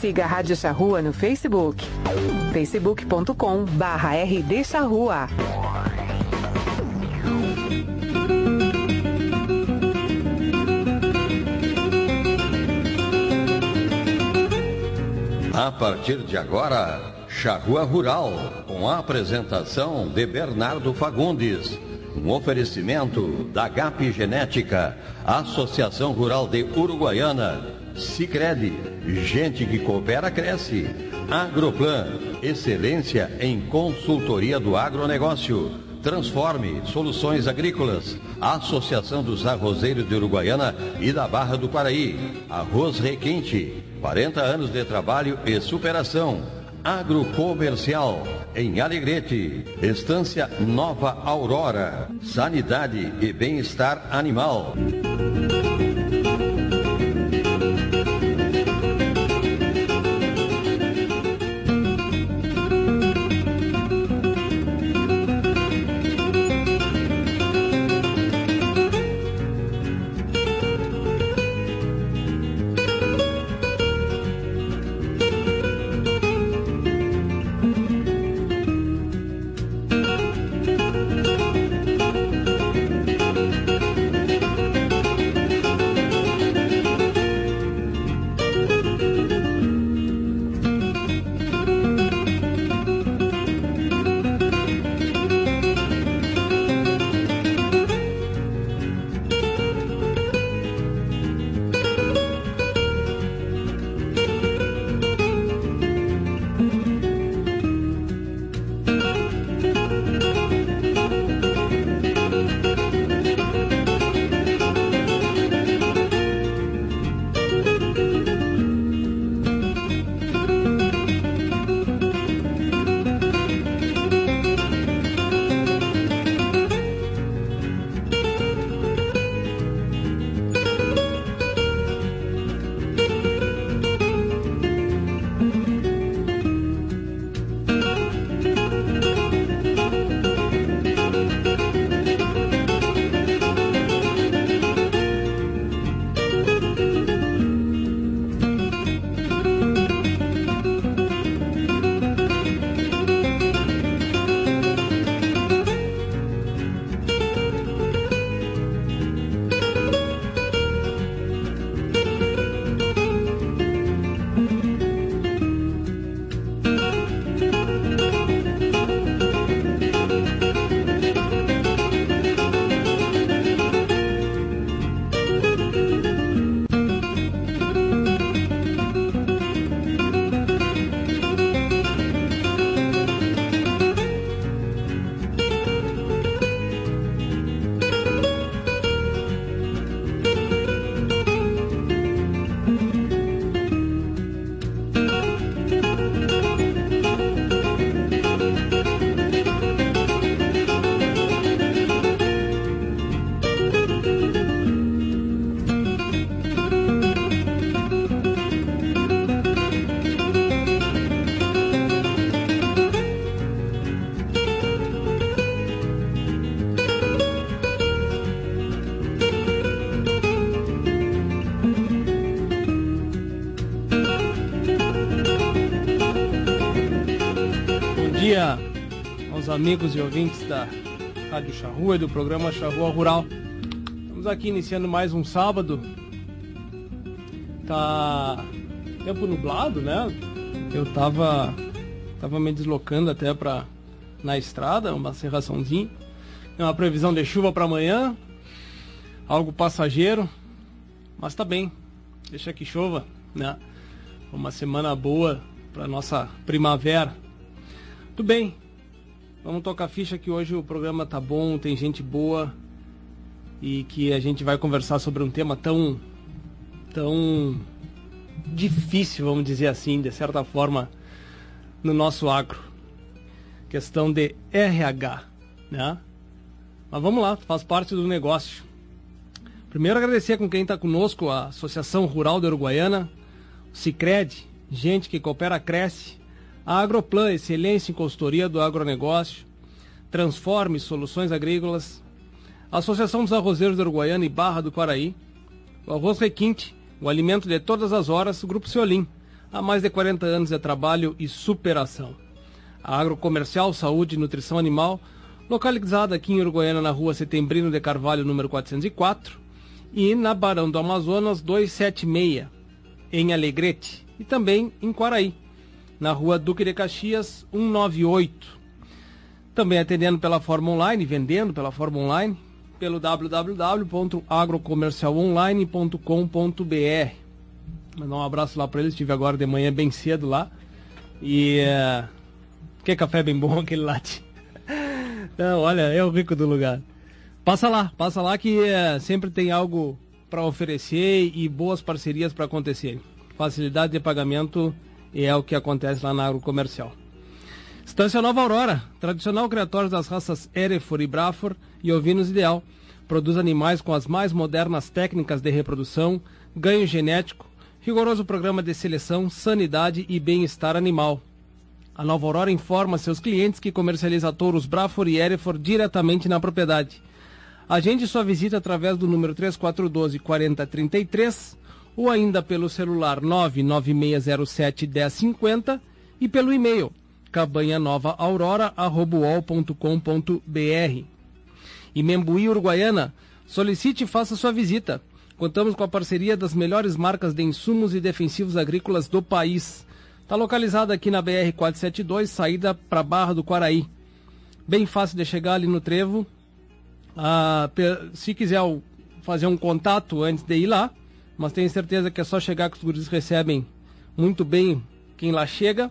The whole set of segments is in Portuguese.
siga a Rádio Charrua no Facebook. facebook.com barra rdcharrua. A partir de agora, Charrua Rural, com a apresentação de Bernardo Fagundes. Um oferecimento da GAP Genética, Associação Rural de Uruguaiana, Sicredi, gente que coopera cresce. Agroplan, excelência em consultoria do agronegócio. Transforme Soluções Agrícolas, Associação dos Arrozeiros de Uruguaiana e da Barra do Paraí. Arroz Requinte, 40 anos de trabalho e superação. Agrocomercial, em Alegrete. Estância Nova Aurora. Sanidade e bem-estar animal. Amigos e ouvintes da Rádio Charrua e do programa Charrua Rural. Estamos aqui iniciando mais um sábado. Tá tempo nublado, né? Eu tava tava me deslocando até para na estrada, uma serraçãozinha. Tem uma previsão de chuva para amanhã. Algo passageiro, mas tá bem. Deixa que chova, né? Uma semana boa para nossa primavera. Tudo bem, Vamos tocar ficha que hoje o programa tá bom, tem gente boa e que a gente vai conversar sobre um tema tão tão difícil, vamos dizer assim, de certa forma, no nosso agro. Questão de RH, né? Mas vamos lá, faz parte do negócio. Primeiro agradecer com quem está conosco, a Associação Rural da Uruguaiana, o Cicred, gente que coopera, cresce, a Agroplan, excelência em consultoria do agronegócio. Transforme Soluções Agrícolas. Associação dos Arrozeiros do Uruguaiana e Barra do Quaraí. O Arroz Requinte, o alimento de todas as horas, Grupo Ceolim. Há mais de 40 anos de trabalho e superação. A Agrocomercial Saúde e Nutrição Animal, localizada aqui em Uruguaiana, na rua Setembrino de Carvalho, número 404, e na Barão do Amazonas 276, em Alegrete, e também em Quaraí, na rua Duque de Caxias 198. Também atendendo pela forma online, vendendo pela forma online, pelo www.agrocomercialonline.com.br. Mandar um abraço lá para eles, estive agora de manhã bem cedo lá. E uh, que café bem bom aquele latte. Não, olha, é o rico do lugar. Passa lá, passa lá que uh, sempre tem algo para oferecer e boas parcerias para acontecer. Facilidade de pagamento é o que acontece lá na agrocomercial. Estância Nova Aurora, tradicional criatório das raças Erefor e Brafor e ovinos ideal. Produz animais com as mais modernas técnicas de reprodução, ganho genético, rigoroso programa de seleção, sanidade e bem-estar animal. A Nova Aurora informa seus clientes que comercializa touros Brafor e Erefor diretamente na propriedade. Agende sua visita através do número 3412 4033 ou ainda pelo celular 99607 1050 e pelo e-mail cabanhanovaaurora.com.br. E Membuí, Uruguaiana, solicite e faça sua visita. Contamos com a parceria das melhores marcas de insumos e defensivos agrícolas do país. Está localizada aqui na BR-472, saída para Barra do Quaraí. Bem fácil de chegar ali no trevo. Ah, se quiser fazer um contato antes de ir lá, mas tenho certeza que é só chegar que os guris recebem muito bem quem lá chega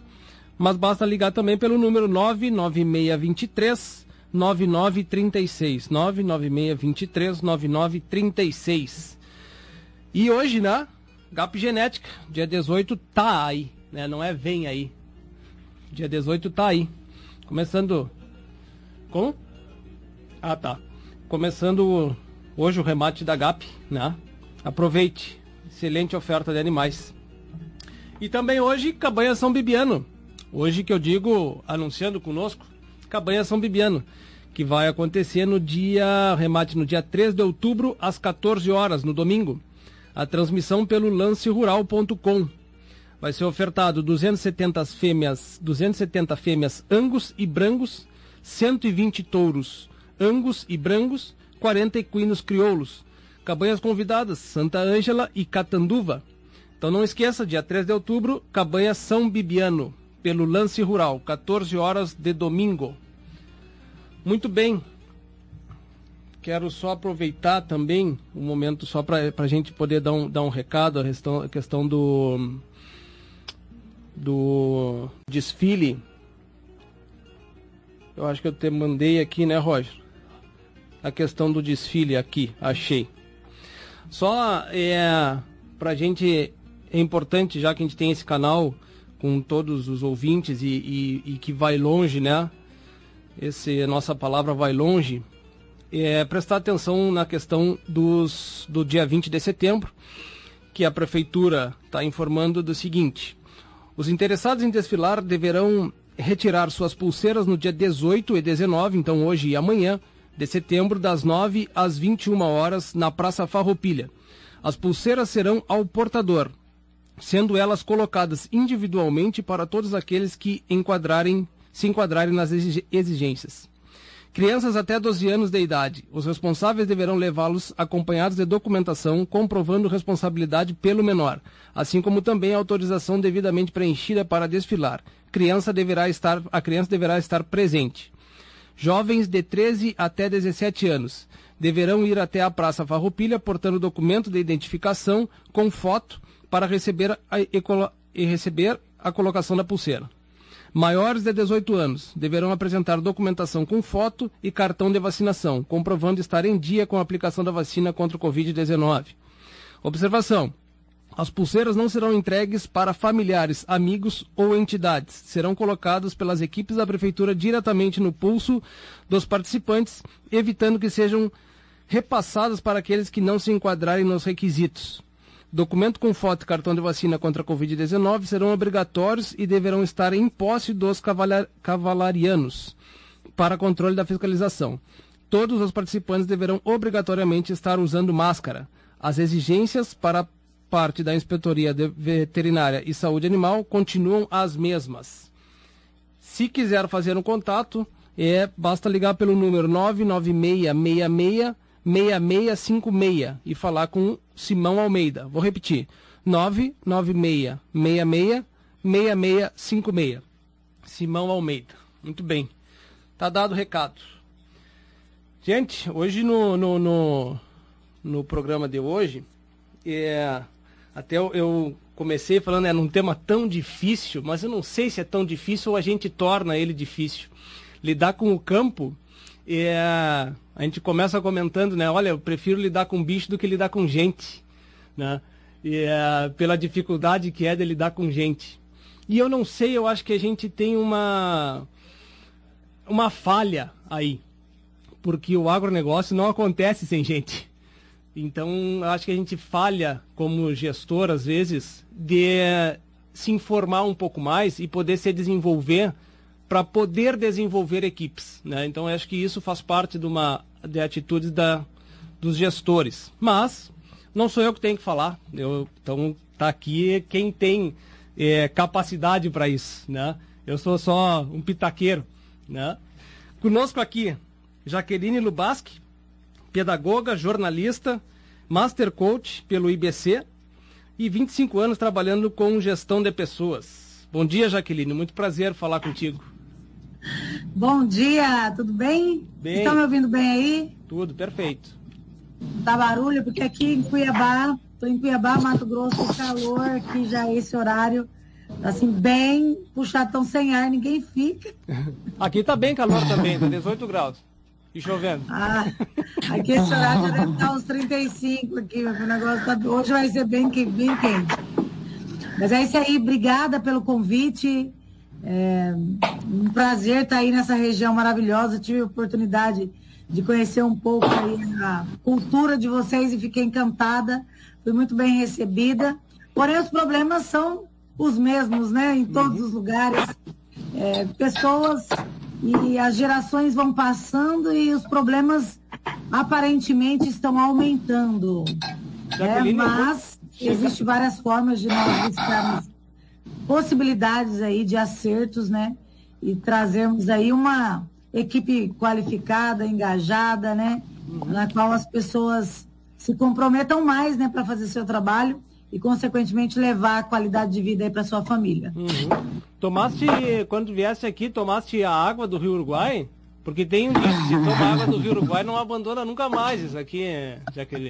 mas basta ligar também pelo número 99623 9936. 99623 9936. E hoje, né? GAP Genética, dia 18 tá aí, né? Não é vem aí. Dia 18 tá aí. Começando. Como? Ah, tá. Começando hoje o remate da GAP, né? Aproveite. Excelente oferta de animais. E também hoje, Cabanha São Bibiano. Hoje que eu digo, anunciando conosco, Cabanha São Bibiano, que vai acontecer no dia, remate no dia 3 de outubro, às 14 horas, no domingo. A transmissão pelo lancerural.com. Vai ser ofertado 270 fêmeas, 270 fêmeas angus e brangos, 120 touros angus e brangos, 40 equinos crioulos. Cabanhas convidadas, Santa Ângela e Catanduva. Então não esqueça, dia 3 de outubro, Cabanha São Bibiano pelo Lance Rural, 14 horas de domingo. Muito bem. Quero só aproveitar também um momento só para a gente poder dar um, dar um recado, a questão, a questão do, do desfile. Eu acho que eu te mandei aqui, né, Roger? A questão do desfile aqui, achei. Só é para a gente, é importante, já que a gente tem esse canal, com todos os ouvintes e, e, e que vai longe, né? Esse, nossa palavra vai longe. É prestar atenção na questão dos, do dia 20 de setembro, que a prefeitura está informando do seguinte: os interessados em desfilar deverão retirar suas pulseiras no dia 18 e 19, então hoje e amanhã, de setembro, das 9 às 21 horas, na Praça Farroupilha. As pulseiras serão ao portador, sendo elas colocadas individualmente para todos aqueles que enquadrarem, se enquadrarem nas exigências. Crianças até 12 anos de idade. Os responsáveis deverão levá-los acompanhados de documentação comprovando responsabilidade pelo menor, assim como também autorização devidamente preenchida para desfilar. Criança deverá estar, a criança deverá estar presente. Jovens de 13 até 17 anos deverão ir até a Praça Farroupilha portando documento de identificação com foto para receber a, e receber a colocação da pulseira. Maiores de 18 anos deverão apresentar documentação com foto e cartão de vacinação, comprovando estar em dia com a aplicação da vacina contra o Covid-19. Observação: as pulseiras não serão entregues para familiares, amigos ou entidades. Serão colocadas pelas equipes da Prefeitura diretamente no pulso dos participantes, evitando que sejam repassadas para aqueles que não se enquadrarem nos requisitos. Documento com foto e cartão de vacina contra a Covid-19 serão obrigatórios e deverão estar em posse dos cavalarianos para controle da fiscalização. Todos os participantes deverão obrigatoriamente estar usando máscara. As exigências para parte da Inspetoria Veterinária e Saúde Animal continuam as mesmas. Se quiser fazer um contato, é, basta ligar pelo número 99666 6656 e falar com Simão Almeida. Vou repetir: 996 66 6656. Simão Almeida. Muito bem. Tá dado o recado. Gente, hoje no, no, no, no programa de hoje, é, até eu, eu comecei falando é num tema tão difícil, mas eu não sei se é tão difícil ou a gente torna ele difícil. Lidar com o campo, é, a gente começa comentando, né? Olha, eu prefiro lidar com bicho do que lidar com gente, né? E, é, pela dificuldade que é de lidar com gente. E eu não sei, eu acho que a gente tem uma uma falha aí, porque o agronegócio não acontece sem gente. Então, acho que a gente falha como gestor, às vezes, de se informar um pouco mais e poder se desenvolver para poder desenvolver equipes. Né? Então, acho que isso faz parte de uma de atitudes da, dos gestores. Mas, não sou eu que tenho que falar. Eu, então, tá aqui quem tem é, capacidade para isso. Né? Eu sou só um pitaqueiro. Né? Conosco aqui, Jaqueline Lubaski, pedagoga, jornalista, master coach pelo IBC e 25 anos trabalhando com gestão de pessoas. Bom dia, Jaqueline. Muito prazer falar contigo. Bom dia, tudo bem? Bem. Estão me ouvindo bem aí? Tudo, perfeito. Tá barulho, porque aqui em Cuiabá, tô em Cuiabá, Mato Grosso, calor, que já é esse horário, assim, bem puxado, tão sem ar, ninguém fica. Aqui tá bem calor também, tá 18 graus. E chovendo. Ah, aqui esse horário já deve estar uns 35 aqui, o negócio tá, hoje vai ser bem, bem quente. Mas é isso aí, obrigada pelo convite. É um prazer estar aí nessa região maravilhosa. Tive a oportunidade de conhecer um pouco aí a cultura de vocês e fiquei encantada. Fui muito bem recebida. Porém, os problemas são os mesmos, né? Em todos os lugares. É, pessoas e as gerações vão passando e os problemas aparentemente estão aumentando. É, mas existem várias formas de nós buscarmos possibilidades aí de acertos, né? E trazermos aí uma equipe qualificada, engajada, né? Uhum. Na qual as pessoas se comprometam mais, né, para fazer seu trabalho e, consequentemente, levar a qualidade de vida aí para sua família. Uhum. Tomaste, quando viesse aqui, tomaste a água do Rio Uruguai? Porque tem um dito, se toma água do Rio Uruguai, não abandona nunca mais isso aqui, Jaqueline.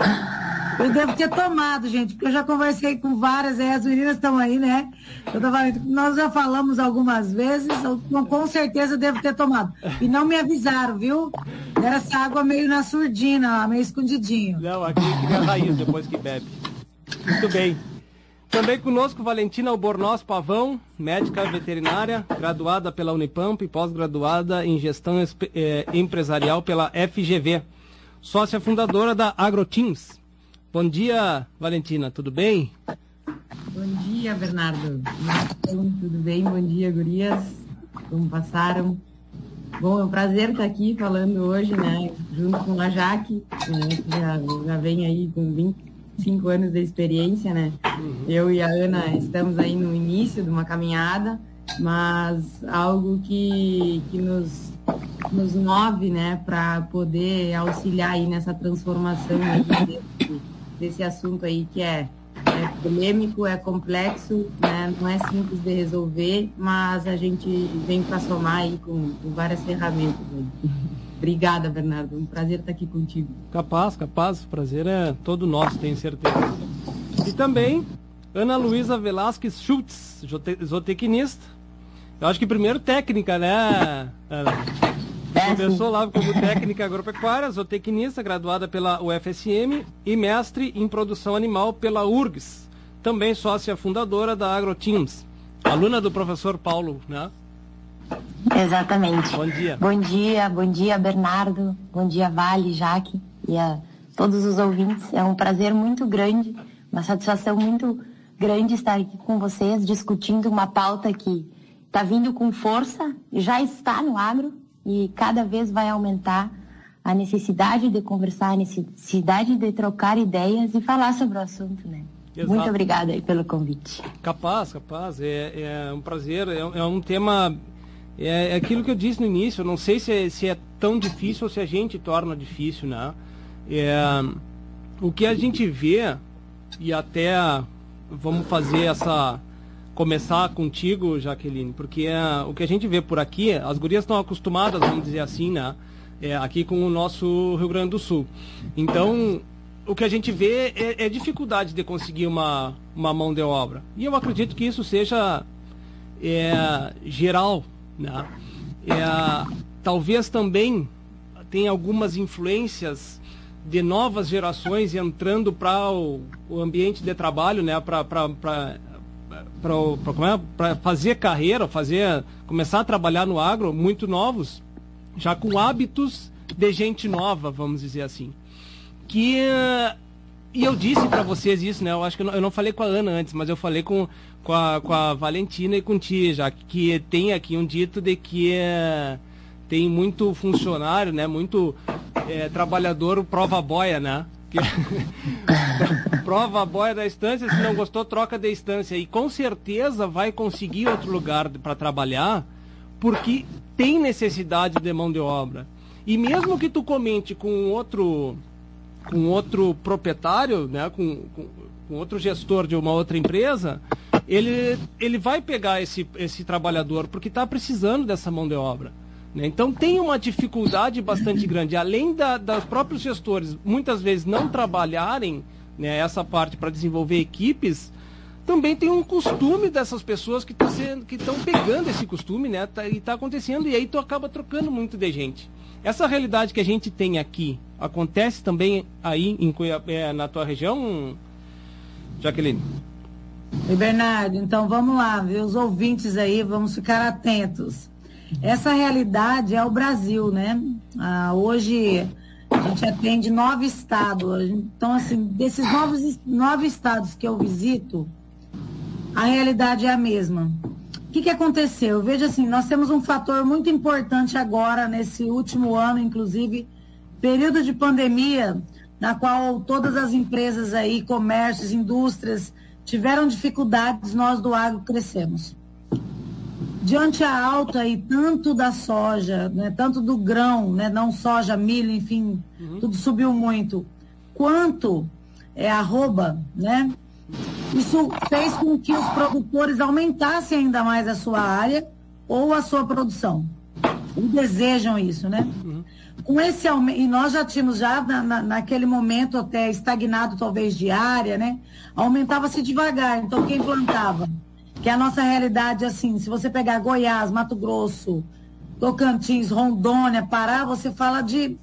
Eu devo ter tomado, gente, porque eu já conversei com várias, as meninas estão aí, né? Eu tava, nós já falamos algumas vezes, eu, com certeza devo ter tomado. E não me avisaram, viu? Era essa água meio na surdina, meio escondidinho. Não, aqui cria raiz depois que bebe. Muito bem. Também conosco Valentina Albornoz Pavão, médica veterinária, graduada pela Unipamp e pós-graduada em gestão eh, empresarial pela FGV. Sócia fundadora da AgroTeams. Bom dia, Valentina, tudo bem? Bom dia, Bernardo. Tudo bem? Bom dia, gurias. Como passaram? Bom, é um prazer estar aqui falando hoje, né, junto com a Jaque, né, que já, já vem aí com 20, cinco anos de experiência, né? Uhum. Eu e a Ana estamos aí no início de uma caminhada, mas algo que, que nos, nos move, né, para poder auxiliar aí nessa transformação aí desse, desse assunto aí que é, é polêmico, é complexo, né? não é simples de resolver, mas a gente vem para somar aí com, com várias ferramentas. Aí. Obrigada, Bernardo. Um prazer estar aqui contigo. Capaz, capaz. O prazer é todo nosso, tenho certeza. E também Ana Luísa Velasquez Schultz, zootecnista. Eu acho que primeiro técnica, né, Ana? É, Começou lá como técnica agropecuária, zootecnista, graduada pela UFSM e mestre em produção animal pela URGS. Também sócia fundadora da AgroTeams. Aluna do professor Paulo, né? Exatamente. Bom dia. Bom dia, bom dia, Bernardo. Bom dia, Vale, Jaque e a todos os ouvintes. É um prazer muito grande, uma satisfação muito grande estar aqui com vocês discutindo uma pauta que está vindo com força, já está no agro e cada vez vai aumentar a necessidade de conversar, a necessidade de trocar ideias e falar sobre o assunto, né? Exato. Muito obrigada aí pelo convite. Capaz, capaz. É, é um prazer. É, é um tema. É, é, aquilo que eu disse no início. Eu não sei se é, se é tão difícil ou se a gente torna difícil, né? É, o que a gente vê e até vamos fazer essa começar contigo, Jaqueline, porque é, o que a gente vê por aqui, as gurias estão acostumadas, vamos dizer assim, né? É, aqui com o nosso Rio Grande do Sul. Então, o que a gente vê é, é, dificuldade de conseguir uma, uma mão de obra. E eu acredito que isso seja é, geral. Né? É, talvez também tenha algumas influências de novas gerações entrando para o, o, ambiente de trabalho, né? para é? fazer carreira, fazer, começar a trabalhar no agro, muito novos, já com hábitos de gente nova, vamos dizer assim que e eu disse para vocês isso, né? Eu acho que eu não, eu não, falei com a Ana antes, mas eu falei com, com, a, com a Valentina e com Tia, já que tem aqui um dito de que é, tem muito funcionário, né? Muito é, trabalhador prova boia, né? Que, prova boia da estância, se não gostou, troca de estância. E com certeza vai conseguir outro lugar para trabalhar, porque tem necessidade de mão de obra. E mesmo que tu comente com outro com outro proprietário, né, com, com, com, outro gestor de uma outra empresa, ele, ele vai pegar esse, esse trabalhador porque está precisando dessa mão de obra. Né? Então tem uma dificuldade bastante grande, além da, dos próprios gestores muitas vezes não trabalharem né, essa parte para desenvolver equipes, também tem um costume dessas pessoas que tá estão pegando esse costume, né? Tá, e está acontecendo, e aí tu acaba trocando muito de gente. Essa realidade que a gente tem aqui acontece também aí em é, na tua região, Jaqueline? E Bernardo, então vamos lá, viu? Os ouvintes aí, vamos ficar atentos. Essa realidade é o Brasil, né? Ah, hoje a gente atende nove estados. Então, assim, desses novos, nove estados que eu visito, a realidade é a mesma. O que, que aconteceu? Veja assim, nós temos um fator muito importante agora, nesse último ano, inclusive, período de pandemia, na qual todas as empresas aí, comércios, indústrias, tiveram dificuldades, nós do agro crescemos. Diante a alta aí, tanto da soja, né, tanto do grão, né, não soja, milho, enfim, uhum. tudo subiu muito, quanto é arroba, né? Isso fez com que os produtores aumentassem ainda mais a sua área ou a sua produção. E desejam isso, né? Uhum. Com esse aumento, e nós já tínhamos já na, na, naquele momento até estagnado talvez de área, né? Aumentava-se devagar. Então quem plantava? Que é a nossa realidade assim, se você pegar Goiás, Mato Grosso, Tocantins, Rondônia, Pará, você fala de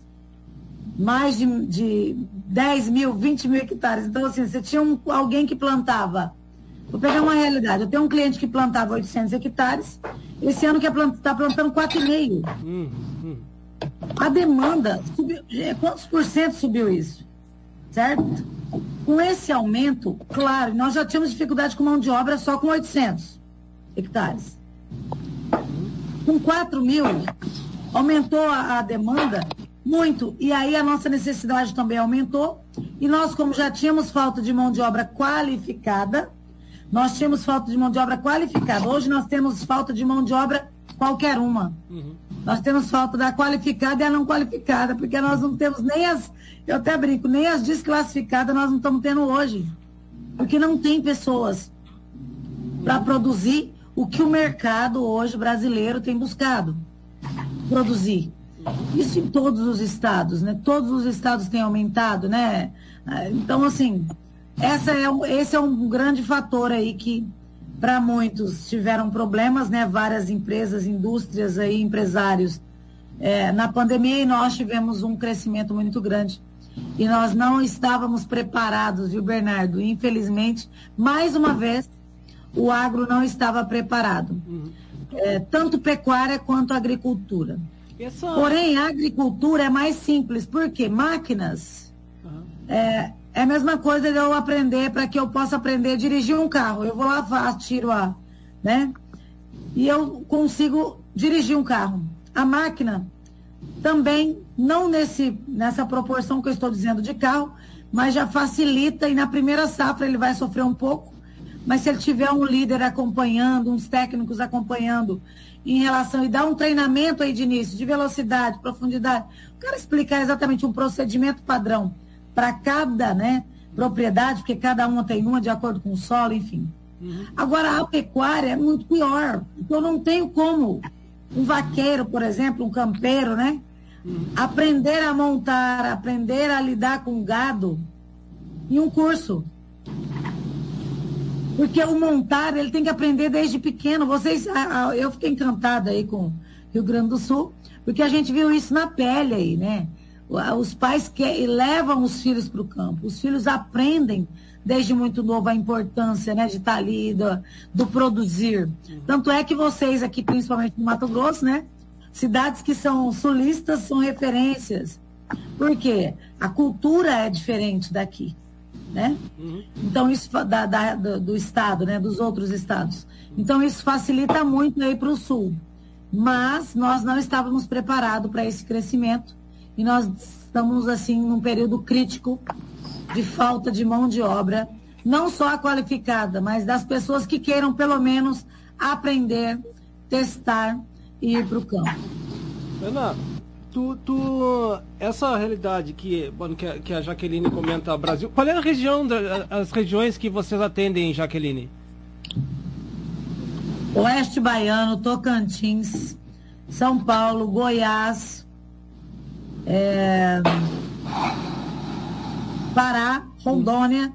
mais de, de 10 mil, 20 mil hectares. Então, assim, você tinha um, alguém que plantava. Vou pegar uma realidade. Eu tenho um cliente que plantava 800 hectares. Esse ano que está plantando 4,5. Hum, hum. A demanda subiu. É, quantos por cento subiu isso? Certo? Com esse aumento, claro, nós já tínhamos dificuldade com mão de obra só com 800 hectares. Com 4 mil, aumentou a, a demanda muito. E aí a nossa necessidade também aumentou. E nós, como já tínhamos falta de mão de obra qualificada, nós tínhamos falta de mão de obra qualificada. Hoje nós temos falta de mão de obra qualquer uma. Uhum. Nós temos falta da qualificada e a não qualificada, porque nós não temos nem as, eu até brinco, nem as desclassificadas nós não estamos tendo hoje. Porque não tem pessoas para produzir o que o mercado hoje brasileiro tem buscado produzir. Isso em todos os estados, né? Todos os estados têm aumentado, né? Então, assim, essa é, esse é um grande fator aí que, para muitos, tiveram problemas, né? Várias empresas, indústrias aí, empresários, é, na pandemia e nós tivemos um crescimento muito grande. E nós não estávamos preparados, viu, Bernardo? Infelizmente, mais uma vez, o agro não estava preparado. Uhum. É, tanto pecuária quanto agricultura. Porém, a agricultura é mais simples, porque máquinas uhum. é, é a mesma coisa de eu aprender para que eu possa aprender a dirigir um carro. Eu vou faço, tiro a, né? E eu consigo dirigir um carro. A máquina também, não nesse, nessa proporção que eu estou dizendo de carro, mas já facilita e na primeira safra ele vai sofrer um pouco, mas se ele tiver um líder acompanhando, uns técnicos acompanhando em relação e dar um treinamento aí de início, de velocidade, profundidade, o cara explicar exatamente um procedimento padrão para cada né, propriedade, porque cada uma tem uma de acordo com o solo, enfim. Uhum. Agora, a pecuária é muito pior, porque eu não tenho como um vaqueiro, por exemplo, um campeiro, né? Uhum. Aprender a montar, aprender a lidar com gado em um curso. Porque o montar, ele tem que aprender desde pequeno. Vocês, eu fiquei encantada aí com Rio Grande do Sul, porque a gente viu isso na pele aí, né? Os pais que levam os filhos para o campo. Os filhos aprendem desde muito novo a importância né, de estar ali, do, do produzir. Tanto é que vocês aqui, principalmente no Mato Grosso, né? Cidades que são sulistas são referências. Por quê? A cultura é diferente daqui né? Uhum. Então isso da, da, do estado, né? Dos outros estados. Então isso facilita muito aí para o sul. Mas nós não estávamos preparados para esse crescimento e nós estamos assim num período crítico de falta de mão de obra, não só a qualificada, mas das pessoas que queiram pelo menos aprender, testar e ir para o campo. Ana, tu, tu, essa realidade que, que, a, que a Jaqueline comenta, Brasil, qual é a região, as regiões que vocês atendem, Jaqueline? Oeste Baiano, Tocantins, São Paulo, Goiás, é, Pará, Rondônia,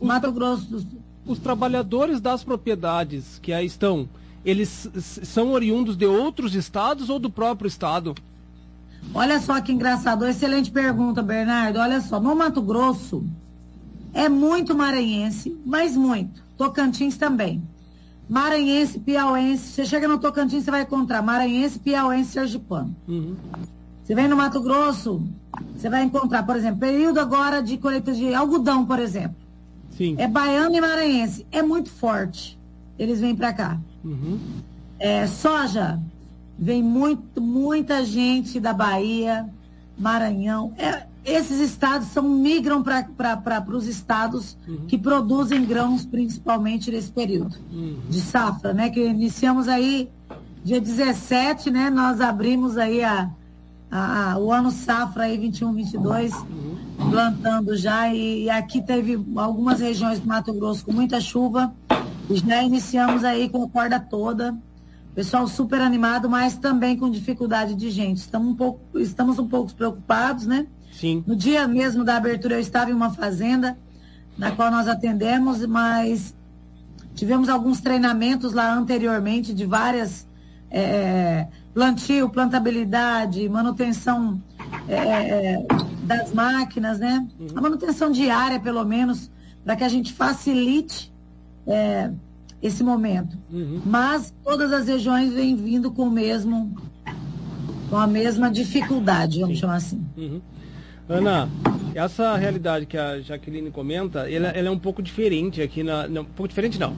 os Mato Grosso do Sul. Os trabalhadores das propriedades que aí estão, eles são oriundos de outros estados ou do próprio estado? Olha só que engraçado. Excelente pergunta, Bernardo. Olha só, no Mato Grosso é muito maranhense, mas muito. Tocantins também. Maranhense, piauense. Você chega no Tocantins, você vai encontrar maranhense, piauense, sergipano. Uhum. Você vem no Mato Grosso, você vai encontrar, por exemplo, período agora de colheita de algodão, por exemplo. Sim. É baiano e maranhense. É muito forte. Eles vêm para cá. Uhum. É, soja, Vem muito, muita gente da Bahia, Maranhão. É, esses estados são, migram para os estados uhum. que produzem grãos, principalmente nesse período uhum. de safra, né? Que iniciamos aí dia 17, né? Nós abrimos aí a, a, a o ano safra aí 21, 22, uhum. plantando já. E, e, aqui teve algumas regiões do Mato Grosso com muita chuva. E já iniciamos aí com a corda toda. Pessoal super animado, mas também com dificuldade de gente. Estamos um pouco, estamos um pouco preocupados, né? Sim. No dia mesmo da abertura, eu estava em uma fazenda na qual nós atendemos, mas tivemos alguns treinamentos lá anteriormente de várias é, plantio, plantabilidade, manutenção é, das máquinas, né? Uhum. A manutenção diária, pelo menos, para que a gente facilite é, esse momento. Uhum. Mas todas as regiões vêm vindo com o mesmo, com a mesma dificuldade, vamos Sim. chamar assim. Uhum. Ana, essa realidade que a Jaqueline comenta, ela, ela é um pouco diferente aqui na, não, um pouco diferente não,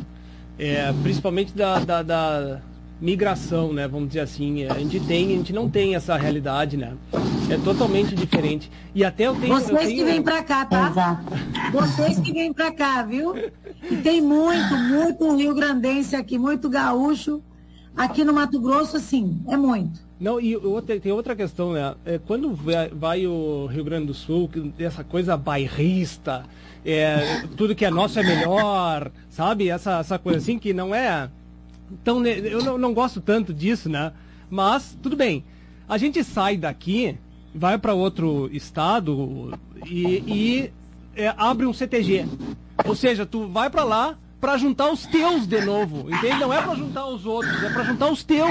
é, principalmente da, da, da migração, né? Vamos dizer assim. A gente tem, a gente não tem essa realidade, né? É totalmente diferente. E até eu tenho. Vocês eu tenho... que vêm para cá, tá? Exato. Vocês que vêm para cá, viu? E tem muito, muito Rio Grandense aqui, muito gaúcho. Aqui no Mato Grosso, assim, é muito. Não, e outra, tem outra questão, né? É, quando vai, vai, o Rio Grande do Sul, essa coisa bairrista, é, tudo que é nosso é melhor, sabe? Essa, essa coisa assim que não é então, eu não, não gosto tanto disso, né? Mas, tudo bem. A gente sai daqui, vai para outro estado e, e é, abre um CTG. Ou seja, tu vai para lá, para juntar os teus de novo, entende? Não é para juntar os outros, é para juntar os teus.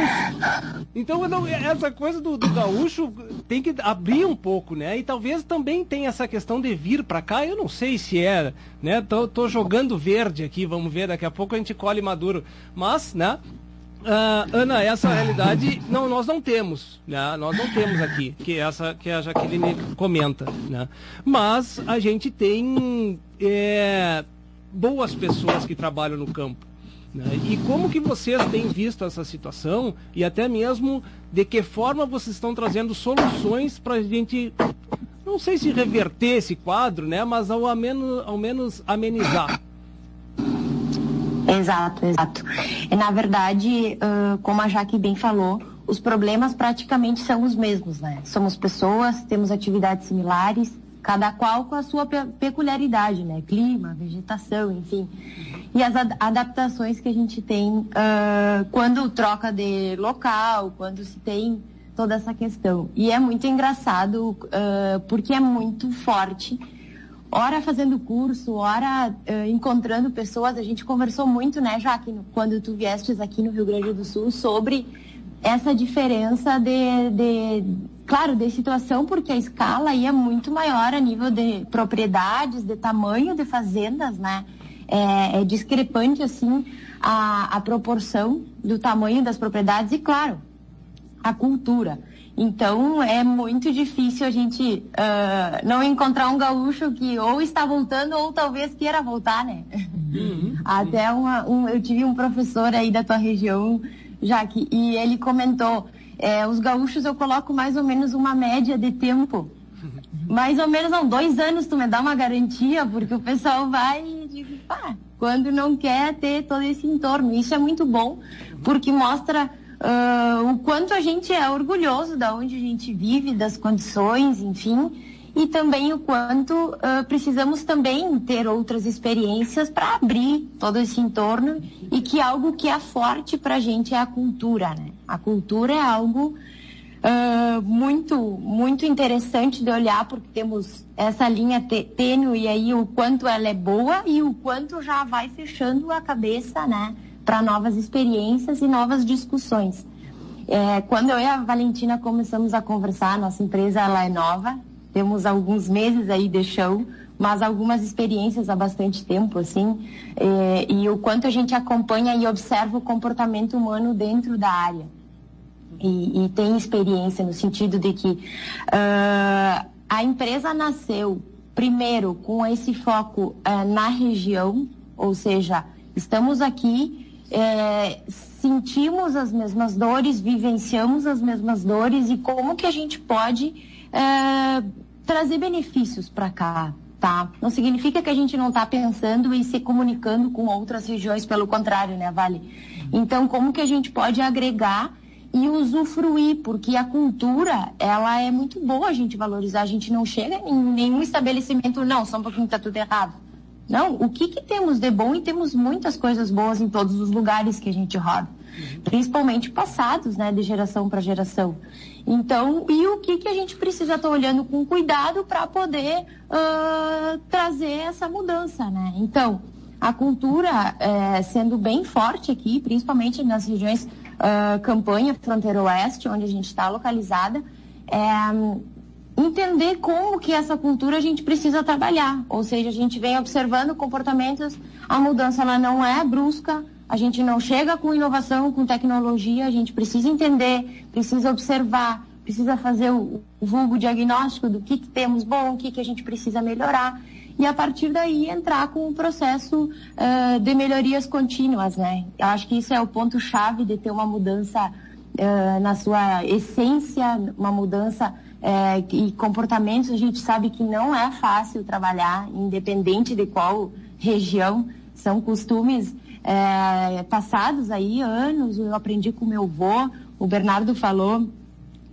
Então, não, essa coisa do, do, gaúcho tem que abrir um pouco, né? E talvez também tenha essa questão de vir para cá, eu não sei se é, né? Tô, tô, jogando verde aqui, vamos ver, daqui a pouco a gente colhe maduro. Mas, né? Uh, Ana, essa realidade não, nós não temos, né? Nós não temos aqui, que essa que a Jaqueline comenta, né? Mas a gente tem é, boas pessoas que trabalham no campo. Né? E como que vocês têm visto essa situação e até mesmo de que forma vocês estão trazendo soluções para a gente, não sei se reverter esse quadro, né? Mas ao menos, ao menos amenizar. Exato, exato. E, na verdade, como a Jaque bem falou, os problemas praticamente são os mesmos, né? Somos pessoas, temos atividades similares, cada qual com a sua pe peculiaridade, né? Clima, vegetação, enfim. E as ad adaptações que a gente tem uh, quando troca de local, quando se tem toda essa questão. E é muito engraçado uh, porque é muito forte. Ora fazendo curso, ora uh, encontrando pessoas. A gente conversou muito, né, Jaque, quando tu viestes aqui no Rio Grande do Sul, sobre essa diferença de, de, claro, de situação, porque a escala aí é muito maior a nível de propriedades, de tamanho de fazendas, né? É, é discrepante, assim, a, a proporção do tamanho das propriedades e, claro, a cultura. Então é muito difícil a gente uh, não encontrar um gaúcho que ou está voltando ou talvez queira voltar, né? Uhum. Até uma, um, eu tive um professor aí da tua região Jaque, e ele comentou, é, os gaúchos eu coloco mais ou menos uma média de tempo. Mais ou menos, não, dois anos tu me dá uma garantia, porque o pessoal vai e diz, pá, quando não quer ter todo esse entorno. Isso é muito bom, porque mostra uh, o quanto a gente é orgulhoso da onde a gente vive, das condições, enfim e também o quanto uh, precisamos também ter outras experiências para abrir todo esse entorno e que algo que é forte para a gente é a cultura, né? A cultura é algo uh, muito, muito interessante de olhar porque temos essa linha tênue aí o quanto ela é boa e o quanto já vai fechando a cabeça, né? Para novas experiências e novas discussões. É, quando eu e a Valentina começamos a conversar, nossa empresa ela é nova, temos alguns meses aí de chão, mas algumas experiências há bastante tempo, assim, é, e o quanto a gente acompanha e observa o comportamento humano dentro da área. E, e tem experiência no sentido de que uh, a empresa nasceu primeiro com esse foco uh, na região, ou seja, estamos aqui, é, sentimos as mesmas dores, vivenciamos as mesmas dores e como que a gente pode é, trazer benefícios para cá, tá? Não significa que a gente não está pensando e se comunicando com outras regiões, pelo contrário, né, Vale? Então, como que a gente pode agregar e usufruir, porque a cultura, ela é muito boa a gente valorizar, a gente não chega em nenhum estabelecimento, não, só um pouquinho tá tudo errado. Não, o que que temos de bom e temos muitas coisas boas em todos os lugares que a gente roda, principalmente passados, né, de geração para geração. Então, e o que, que a gente precisa estar tá olhando com cuidado para poder uh, trazer essa mudança, né? Então, a cultura é, sendo bem forte aqui, principalmente nas regiões uh, campanha, fronteira oeste, onde a gente está localizada, é, entender como que essa cultura a gente precisa trabalhar. Ou seja, a gente vem observando comportamentos, a mudança ela não é brusca, a gente não chega com inovação, com tecnologia, a gente precisa entender, precisa observar, precisa fazer o, o vulgo diagnóstico do que, que temos bom, o que, que a gente precisa melhorar. E a partir daí entrar com o processo uh, de melhorias contínuas, né? Eu acho que isso é o ponto-chave de ter uma mudança uh, na sua essência, uma mudança uh, e comportamentos. A gente sabe que não é fácil trabalhar, independente de qual região. São costumes é, passados aí, anos, eu aprendi com meu avô, o Bernardo falou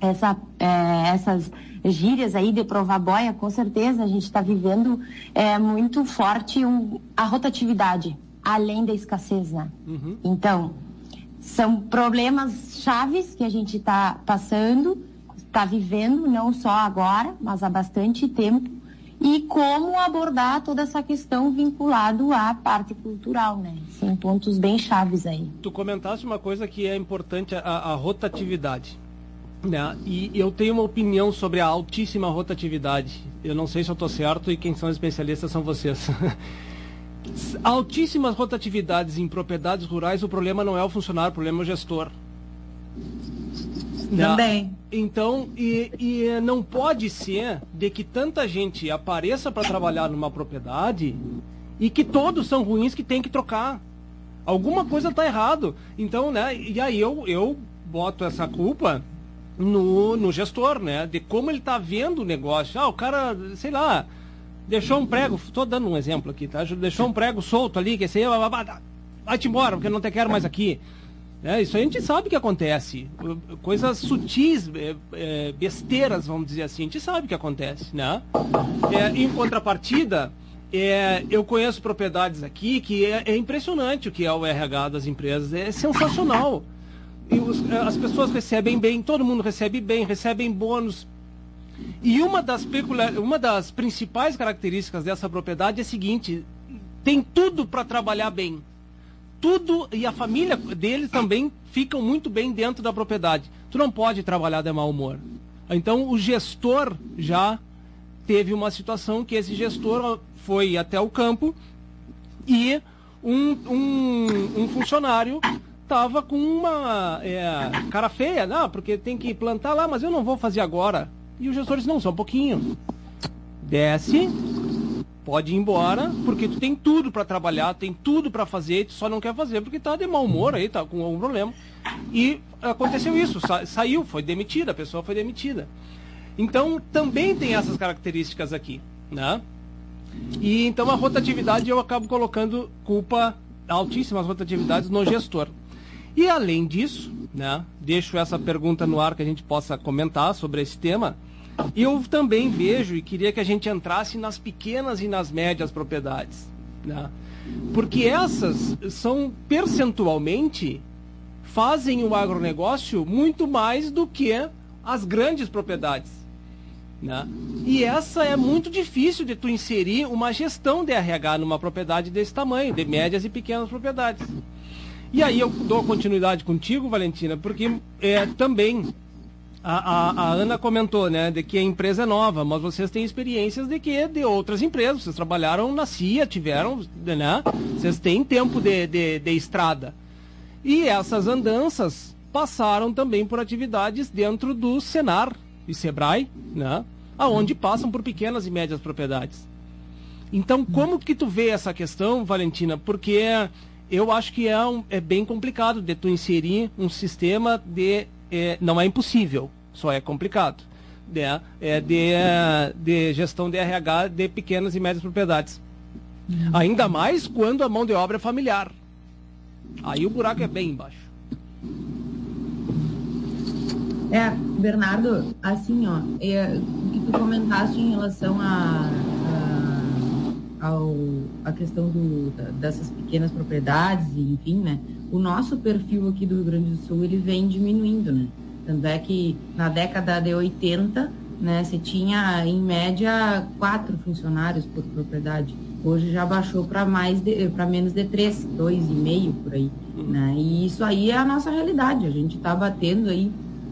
essa, é, essas gírias aí de provar boia, com certeza a gente está vivendo é, muito forte um, a rotatividade, além da escassez, né? Uhum. Então, são problemas chaves que a gente está passando, está vivendo, não só agora, mas há bastante tempo, e como abordar toda essa questão vinculado à parte cultural, né? São pontos bem chaves aí. Tu comentaste uma coisa que é importante, a, a rotatividade. Né? E eu tenho uma opinião sobre a altíssima rotatividade. Eu não sei se eu estou certo e quem são especialistas são vocês. Altíssimas rotatividades em propriedades rurais, o problema não é o funcionário, o problema é o gestor. Também. Então, e, e não pode ser de que tanta gente apareça para trabalhar numa propriedade e que todos são ruins que tem que trocar. Alguma coisa está errado. Então, né? E aí eu, eu boto essa culpa no, no gestor, né? De como ele está vendo o negócio. Ah, o cara, sei lá, deixou um prego, estou dando um exemplo aqui, tá? Deixou um prego solto ali, que esse aí, vai-te embora, porque eu não te quero mais aqui. É, isso a gente sabe que acontece. Coisas sutis, é, é, besteiras, vamos dizer assim, a gente sabe que acontece, né? É, em contrapartida, é, eu conheço propriedades aqui que é, é, impressionante o que é o RH das empresas, é sensacional. Os, é, as pessoas recebem bem, todo mundo recebe bem, recebem bônus. E uma das, uma das principais características dessa propriedade é a seguinte: tem tudo para trabalhar bem. Tudo, e a família deles também ficam muito bem dentro da propriedade. Tu não pode trabalhar de mau humor. Então o gestor já teve uma situação que esse gestor foi até o campo e um, um, um funcionário estava com uma é, cara feia, não, porque tem que plantar lá, mas eu não vou fazer agora. E o gestor disse, não, só um pouquinho. Desce, pode ir embora, porque tu tem tudo para trabalhar, tem tudo para fazer, tu só não quer fazer porque tá de mau humor aí, tá com algum problema. E aconteceu isso, sa saiu, foi demitida, a pessoa foi demitida. Então, também tem essas características aqui, né? E então a rotatividade eu acabo colocando culpa, altíssimas rotatividades no gestor. E além disso, né, deixo essa pergunta no ar que a gente possa comentar sobre esse tema. Eu também vejo e queria que a gente entrasse nas pequenas e nas médias propriedades. Né? Porque essas são percentualmente fazem o agronegócio muito mais do que as grandes propriedades. Né? E essa é muito difícil de tu inserir uma gestão de RH numa propriedade desse tamanho, de médias e pequenas propriedades. E aí eu dou continuidade contigo, Valentina, porque é, também a, a, a, Ana comentou, né, de que a empresa é nova, mas vocês têm experiências de que de outras empresas. Vocês trabalharam na CIA, tiveram, né? Vocês têm tempo de, de, de estrada. E essas andanças passaram também por atividades dentro do Senar, e Sebrae, né? Aonde passam por pequenas e médias propriedades. Então, como que tu vê essa questão, Valentina? Porque eu acho que é, um, é bem complicado de tu inserir um sistema de... É, não é impossível, só é complicado. Né? É de, de gestão de RH de pequenas e médias propriedades. Ainda mais quando a mão de obra é familiar. Aí o buraco é bem embaixo. É, Bernardo, assim, ó, é, o que tu comentaste em relação a, a, ao, a questão do, da, dessas pequenas propriedades, enfim, né? O nosso perfil aqui do Rio Grande do Sul, ele vem diminuindo, né? Tanto é que na década de 80, né, você tinha, em média, quatro funcionários por propriedade. Hoje já baixou para mais para menos de três, dois e meio por aí, né? E isso aí é a nossa realidade. A gente está batendo aí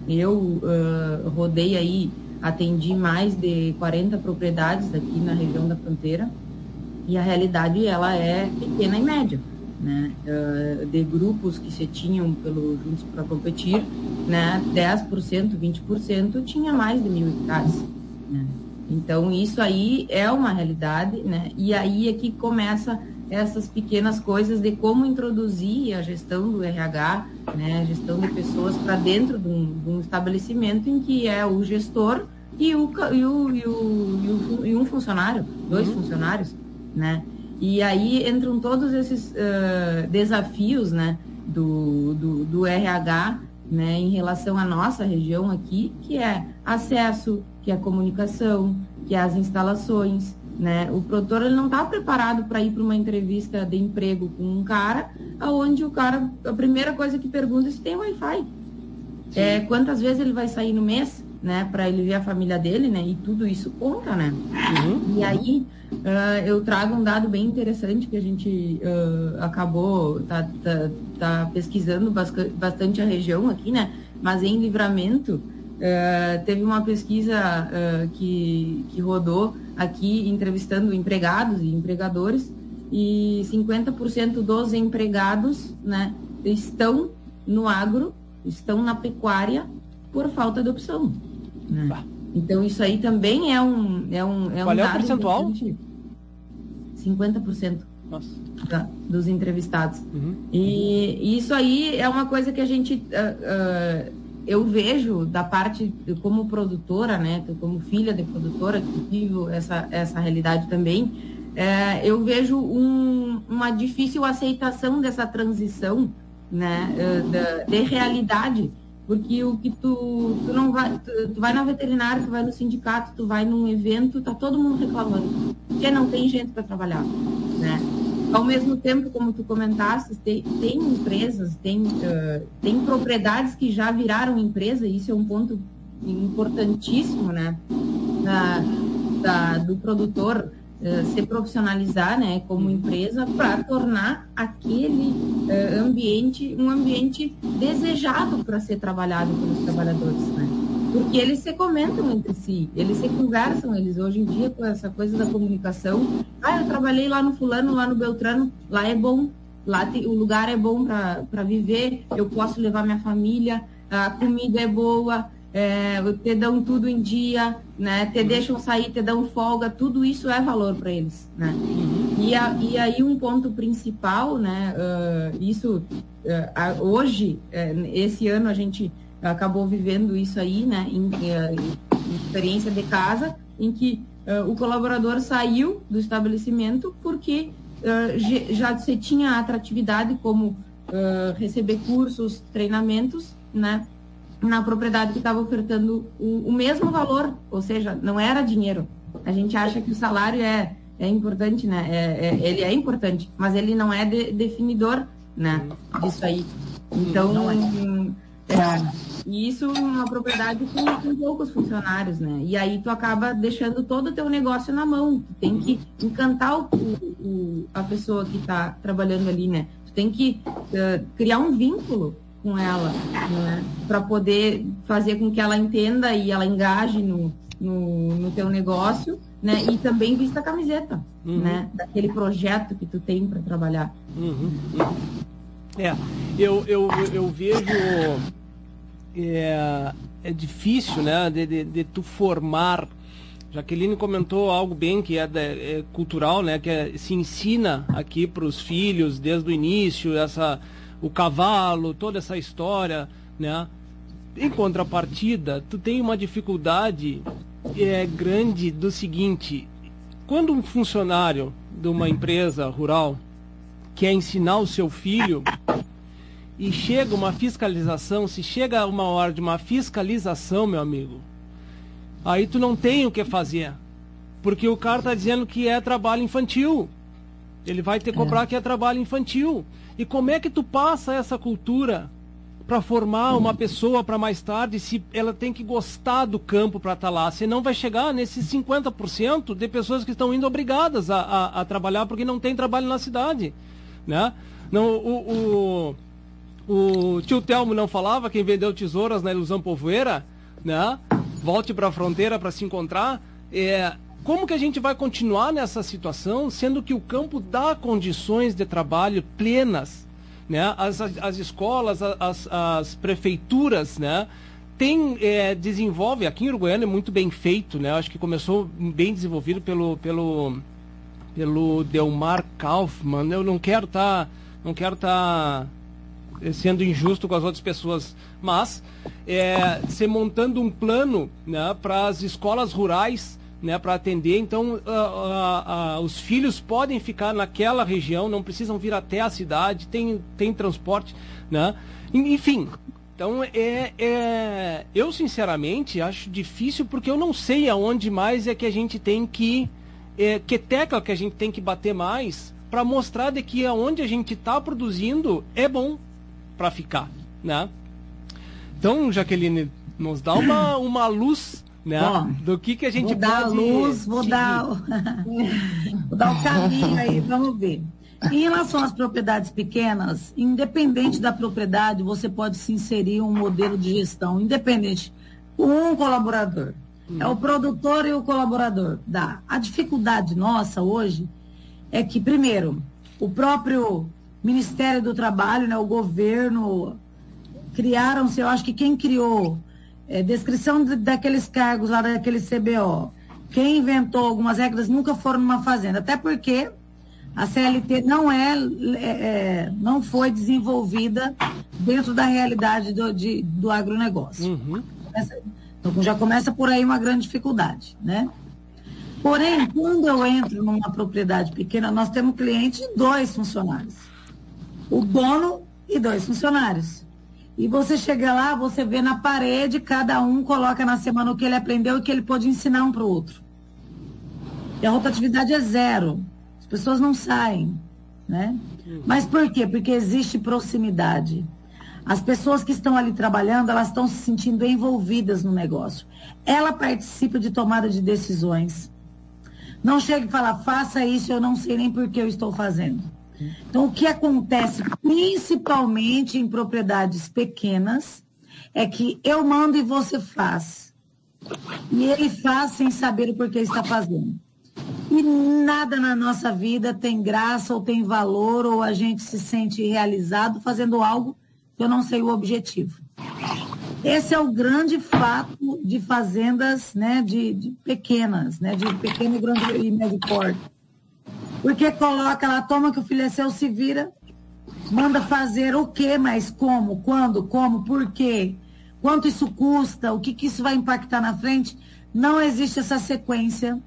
eu uh, rodei aí, atendi mais de 40 propriedades aqui na região da fronteira e a realidade ela é pequena e média. Né? Uh, de grupos que se tinham pelo Juntos para Competir, né? 10%, 20% tinha mais de mil hectares. Né? Então, isso aí é uma realidade, né? e aí é que começa essas pequenas coisas de como introduzir a gestão do RH, né, a gestão de pessoas para dentro de um, de um, estabelecimento em que é o gestor e, o, e, o, e, o, e um funcionário, dois uhum. funcionários, né? E aí entram todos esses uh, desafios, né, do, do, do RH, né, em relação à nossa região aqui, que é acesso, que é comunicação, que é as instalações, né? O produtor ele não está preparado para ir para uma entrevista de emprego com um cara, aonde o cara, a primeira coisa que pergunta é se tem Wi-Fi. É, quantas vezes ele vai sair no mês, né? Para ele ver a família dele, né? E tudo isso conta, né? Uhum. E aí uh, eu trago um dado bem interessante que a gente uh, acabou tá, tá, tá pesquisando bastante a região aqui, né? Mas em livramento Uh, teve uma pesquisa que, que rodou aqui entrevistando empregados e empregadores e 50% dos empregados né, estão no agro, estão na pecuária por falta de opção. Né? Então isso aí também é um é um é Qual um é o percentual? 50% da, dos entrevistados. Uhum. E, e, isso aí é uma coisa que a gente uh, eu vejo da parte como produtora, né, como filha de produtora que vivo essa essa realidade também, é, eu vejo um, uma difícil aceitação dessa transição, né, de, de realidade porque o que tu, tu não vai, tu, tu, vai na veterinária, tu vai no sindicato, tu vai num evento, tá todo mundo reclamando, porque não tem gente para trabalhar, né? Ao mesmo tempo, como tu comentaste, tem, tem empresas, tem, uh, tem propriedades que já viraram empresa, e isso é um ponto importantíssimo, né? Da, da do produtor uh, se profissionalizar, né, como empresa, para tornar aquele uh, ambiente um ambiente desejado para ser trabalhado pelos trabalhadores, né? porque eles se comentam entre si, eles se conversam, eles hoje em dia com essa coisa da comunicação. Ah, eu trabalhei lá no fulano, lá no Beltrano, lá é bom, lá te, o lugar é bom para viver, eu posso levar minha família, a comida é boa, é, te dão tudo em dia, né? Te deixam sair, te dão folga, tudo isso é valor para eles, né? E, a, e aí um ponto principal, né? Uh, isso uh, hoje, uh, esse ano a gente acabou vivendo isso aí, né, em, eh, em experiência de casa, em que o colaborador saiu do estabelecimento porque já se tinha atratividade como receber cursos, treinamentos, né, na propriedade que estava ofertando o, o, mesmo valor, ou seja, não era dinheiro. A gente acha que o salário é, é importante, né, é, é, ele é importante, mas ele não é de, definidor, né, disso aí. Então, é. é e isso uma propriedade com, com, poucos funcionários, né? E aí tu acaba deixando todo o teu negócio na mão. Tu tem que encantar o, o a pessoa que está trabalhando ali, né? Tu tem que uh, criar um vínculo com ela, né? Para poder fazer com que ela entenda e ela engaje no, no, no teu negócio, né? E também vista a camiseta, uhum. né? Daquele projeto que tu tem para trabalhar. Uhum. É, eu, eu, eu vejo é, é difícil, né, de, de, de, tu formar. Jaqueline comentou algo bem que é, é cultural, né, que é, se ensina aqui para os filhos desde o início essa o cavalo, toda essa história, né? Em contrapartida, tu tem uma dificuldade é, grande do seguinte: quando um funcionário de uma empresa rural quer ensinar o seu filho e chega uma fiscalização, se chega uma hora de uma fiscalização, meu amigo, aí tu não tem o que fazer. Porque o cara está dizendo que é trabalho infantil. Ele vai ter que é. que é trabalho infantil. E como é que tu passa essa cultura para formar uma pessoa para mais tarde se ela tem que gostar do campo para estar tá lá? Senão vai chegar nesses 50% de pessoas que estão indo obrigadas a, a, a, trabalhar porque não tem trabalho na cidade. Né? Não, o, o o tio Telmo não falava, quem vendeu tesouras na ilusão povoeira, né? Volte para a fronteira para se encontrar. É, como que a gente vai continuar nessa situação, sendo que o campo dá condições de trabalho plenas, né? As, as, as escolas, as, as prefeituras, né? Tem, é, desenvolve, aqui em Uruguaiana é muito bem feito, né? Acho que começou bem desenvolvido pelo, pelo, pelo Delmar Kaufmann. Eu não quero estar, tá, não quero estar tá sendo injusto com as outras pessoas, mas é, se montando um plano né, para as escolas rurais né, para atender. Então, uh, uh, uh, os filhos podem ficar naquela região, não precisam vir até a cidade, tem, tem transporte, né? Enfim, então é, é, eu sinceramente acho difícil porque eu não sei aonde mais é que a gente tem que é, que tecla que a gente tem que bater mais para mostrar de que aonde a gente está produzindo é bom para ficar, né? Então, Jaqueline, nos dá uma, uma luz né? Bom, do que, que a gente vou dar pode luz, vou dar, vou dar o caminho aí, vamos ver. Em relação às propriedades pequenas, independente da propriedade, você pode se inserir um modelo de gestão, independente, um colaborador. Hum. É o produtor e o colaborador. Dá. A dificuldade nossa hoje é que, primeiro, o próprio Ministério do Trabalho, né, o governo, criaram-se, eu acho que quem criou é, descrição de, daqueles cargos lá daquele CBO, quem inventou algumas regras nunca foram numa fazenda, até porque a CLT não é, é, é, não foi desenvolvida dentro da realidade do, de, do agronegócio. Uhum. Então já começa por aí uma grande dificuldade, né? Porém, quando eu entro numa propriedade pequena, nós temos cliente de dois funcionários. O dono e dois funcionários. E você chega lá, você vê na parede, cada um coloca na semana o que ele aprendeu e o que ele pode ensinar um para o outro. E a rotatividade é zero. As pessoas não saem, né? Mas por quê? Porque existe proximidade. As pessoas que estão ali trabalhando, elas estão se sentindo envolvidas no negócio. Ela participa de tomada de decisões. Não chega e fala, faça isso, eu não sei nem por que eu estou fazendo. Então, o que acontece principalmente em propriedades pequenas é que eu mando e você faz. E ele faz sem saber o porquê está fazendo. E nada na nossa vida tem graça ou tem valor ou a gente se sente realizado fazendo algo que eu não sei o objetivo. Esse é o grande fato de fazendas né, de, de pequenas, né, de pequeno grande e médio porte. Porque coloca lá, toma que o filho é seu, se vira, manda fazer o quê, mas como, quando, como, por quê, quanto isso custa, o que, que isso vai impactar na frente. Não existe essa sequência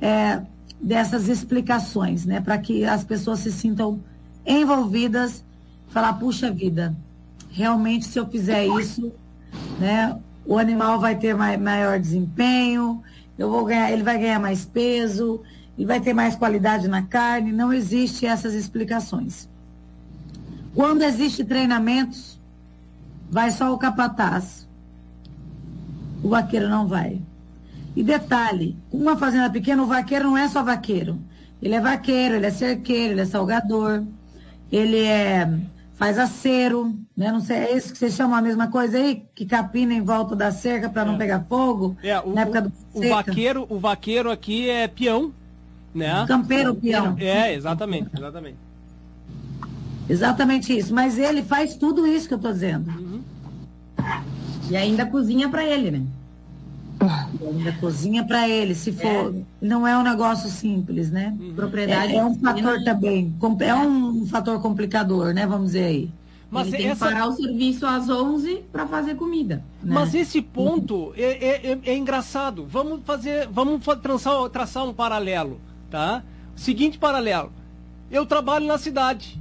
é, dessas explicações, né, para que as pessoas se sintam envolvidas, falar, puxa vida, realmente se eu fizer isso, né? O animal vai ter mai, maior desempenho, eu vou ganhar, ele vai ganhar mais peso, ele vai ter mais qualidade na carne. Não existe essas explicações. Quando existe treinamentos, vai só o capataz. O vaqueiro não vai. E detalhe, uma fazenda pequena, o vaqueiro não é só vaqueiro. Ele é vaqueiro, ele é cerqueiro, ele é salgador, ele é faz acero, né? Não sei, é isso que vocês chamam a mesma coisa aí? Que capina em volta da cerca para não é. pegar fogo? É, o, na época do o vaqueiro, o vaqueiro aqui é peão, né? Campeiro peão. É, exatamente, exatamente. Exatamente isso. Mas ele faz tudo isso que eu estou dizendo. Uhum. E ainda cozinha para ele, né? ainda cozinha para ele, se for. É. Não é um negócio simples, né? Uhum. Propriedade. É, é um fator também. É um fator complicador, né? Vamos dizer aí. Mas ele tem essa... que parar o serviço às 11 para fazer comida. Né? Mas esse ponto é, é, é, é, engraçado. Vamos fazer, vamos traçar, traçar um paralelo, tá? Seguinte paralelo. Eu trabalho na cidade.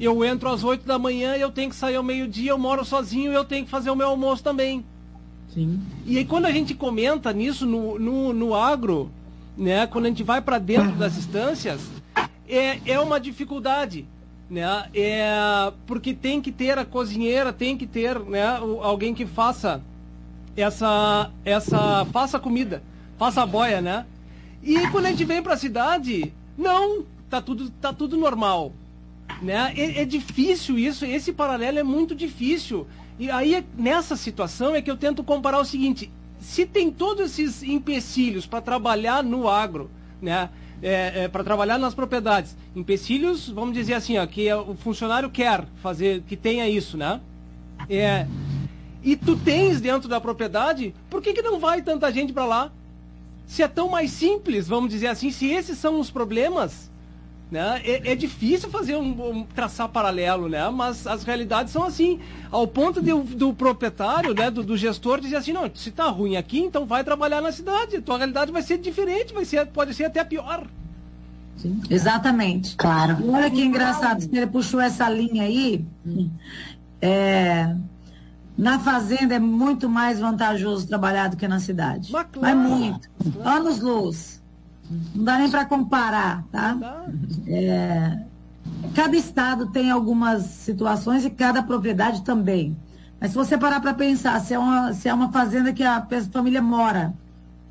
Eu entro às 8 da manhã, eu tenho que sair ao meio-dia, eu moro sozinho, eu tenho que fazer o meu almoço também. Sim. E aí quando a gente comenta nisso no, no, no agro, né, quando a gente vai para dentro das instâncias, é, é uma dificuldade. Né? É, porque tem que ter a cozinheira, tem que ter né, alguém que faça essa, essa faça comida, faça a boia, né? E quando a gente vem para a cidade, não, tá tudo, tá tudo normal. Né? É, é difícil isso, esse paralelo é muito difícil. E aí, é, nessa situação, é que eu tento comparar o seguinte: se tem todos esses empecilhos para trabalhar no agro, né? É, é, para trabalhar nas propriedades, empecilhos, vamos dizer assim, ó, que o funcionário quer fazer, que tenha isso, né? É, e tu tens dentro da propriedade, por que, que não vai tanta gente para lá? Se é tão mais simples, vamos dizer assim, se esses são os problemas, né? É, é difícil fazer um, um, traçar paralelo, né? Mas as realidades são assim, ao ponto de, do proprietário, né, do, do, gestor dizer assim, não, se tá ruim aqui, então vai trabalhar na cidade. Tua realidade vai ser diferente, vai ser, pode ser até pior. Sim, exatamente. Claro. Olha que engraçado, se ele puxou essa linha aí, é, na fazenda é muito mais vantajoso trabalhar do que na cidade. Mas, claro, Mas muito. Claro. Anos luz. Não dá nem para comparar, tá? É, cada estado tem algumas situações e cada propriedade também. Mas se você parar para pensar, se é, uma, se é uma fazenda que a família mora,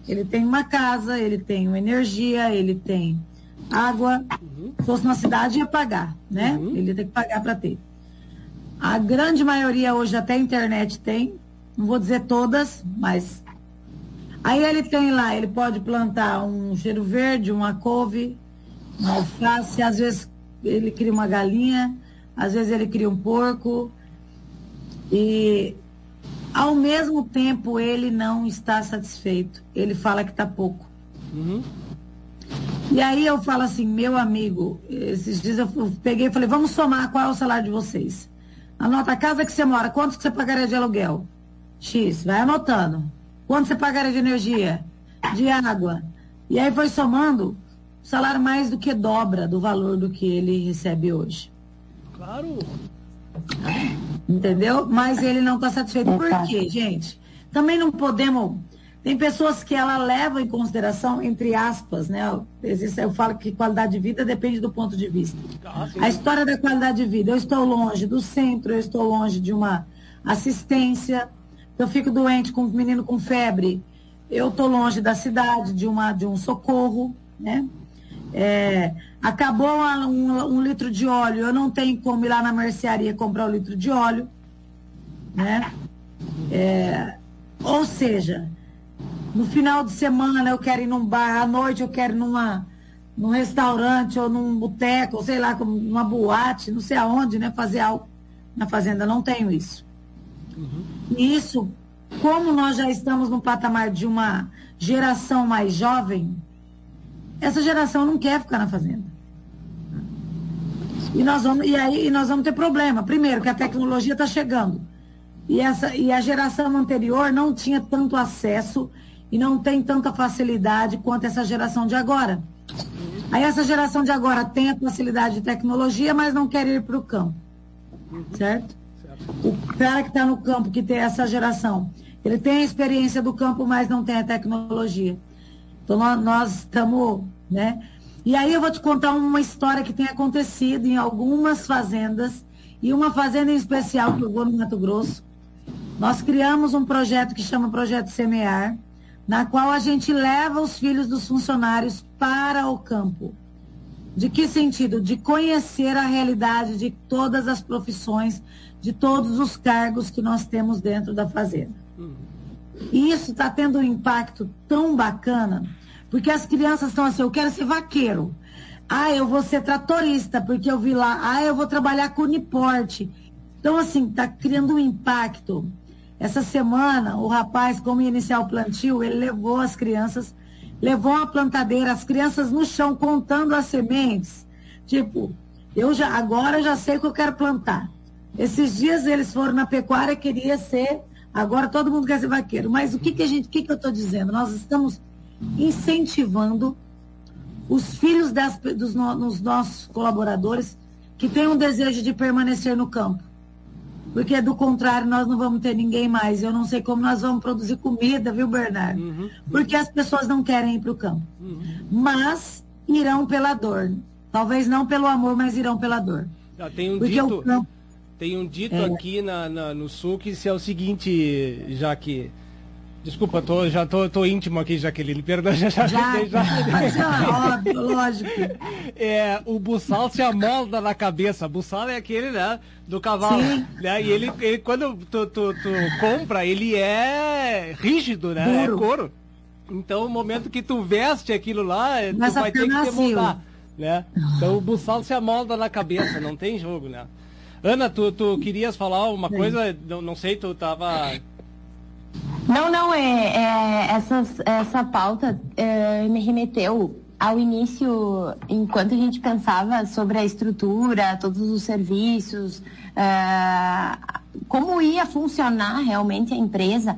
ele tem uma casa, ele tem uma energia, ele tem água. Uhum. Se fosse uma cidade, ia pagar, né? Uhum. Ele tem que pagar para ter. A grande maioria hoje até a internet tem, não vou dizer todas, mas Aí ele tem lá, ele pode plantar um cheiro verde, uma couve, uma alface, às vezes ele cria uma galinha, às vezes ele cria um porco. E ao mesmo tempo ele não está satisfeito. Ele fala que está pouco. Uhum. E aí eu falo assim, meu amigo, esses dias eu peguei e falei, vamos somar qual é o salário de vocês. Anota a casa que você mora, quanto que você pagaria de aluguel? X, vai anotando. Quanto você pagaria de energia? De água? E aí foi somando, o salário mais do que dobra do valor do que ele recebe hoje. Claro. Entendeu? Mas ele não está satisfeito. Por quê, gente? Também não podemos. Tem pessoas que ela leva em consideração, entre aspas, né? Eu falo que qualidade de vida depende do ponto de vista. A história da qualidade de vida. Eu estou longe do centro, eu estou longe de uma assistência. Eu fico doente com um menino com febre. Eu estou longe da cidade, de, uma, de um socorro, né? É, acabou um, um, litro de óleo, eu não tenho como ir lá na mercearia comprar um litro de óleo, né? É, ou seja, no final de semana eu quero ir num bar, à noite eu quero ir numa, num restaurante ou num boteco, ou sei lá, numa boate, não sei aonde, né? Fazer algo. Na fazenda não tenho isso. Uhum. E isso, como nós já estamos no patamar de uma geração mais jovem, essa geração não quer ficar na fazenda. E nós vamos, e aí e nós vamos ter problema. Primeiro, que a tecnologia está chegando. E, essa, e a geração anterior não tinha tanto acesso e não tem tanta facilidade quanto essa geração de agora. Aí essa geração de agora tem a facilidade de tecnologia, mas não quer ir para o campo. Certo? O cara que está no campo, que tem essa geração, ele tem a experiência do campo, mas não tem a tecnologia. Então nós estamos, né? E aí eu vou te contar uma história que tem acontecido em algumas fazendas e uma fazenda em especial que eu vou no Mato Grosso. Nós criamos um projeto que chama Projeto Semear, na qual a gente leva os filhos dos funcionários para o campo. De que sentido? De conhecer a realidade de todas as profissões, de todos os cargos que nós temos dentro da fazenda. E isso está tendo um impacto tão bacana, porque as crianças estão assim, eu quero ser vaqueiro. Ah, eu vou ser tratorista, porque eu vi lá. Ah, eu vou trabalhar com uniporte. Então, assim, está criando um impacto. Essa semana, o rapaz, como ia iniciar o plantio, ele levou as crianças, levou uma plantadeira, as crianças no chão contando as sementes. Tipo, eu já agora eu já sei o que eu quero plantar. Esses dias eles foram na pecuária, queria ser Agora todo mundo quer ser vaqueiro. Mas o que, que a gente, o que, que eu estou dizendo? Nós estamos incentivando os filhos das, dos, dos nossos colaboradores que têm um desejo de permanecer no campo. Porque do contrário, nós não vamos ter ninguém mais. Eu não sei como nós vamos produzir comida, viu, Bernardo? Uhum. Porque as pessoas não querem ir para o campo. Uhum. Mas irão pela dor. Talvez não pelo amor, mas irão pela dor. Ah, tem um Porque dito, o campo tem um dito é. aqui na, na, no sul que se é o seguinte, já que. Desculpa, tô, já tô, tô íntimo aqui, Jaqueline. Perdão, já já. Já, já... Mas, óbvio, lógico. É, o buçal se amolda na cabeça. Buçal é aquele, né? Do cavalo. Sim. Né? E ele, ele quando tu, tu, tu compra, ele é rígido, né? Duro. É couro. Então, o momento que tu veste aquilo lá, Mas tu vai ter que demoldar. Né? Então, o buçal se amolda na cabeça, não tem jogo, né? Ana, tu, tu querias falar uma coisa? Não, não sei, tu tava. Não, não, é, é essas, essa pauta é, me remeteu ao início, enquanto a gente pensava sobre a estrutura, todos os serviços, é, como ia funcionar realmente a empresa,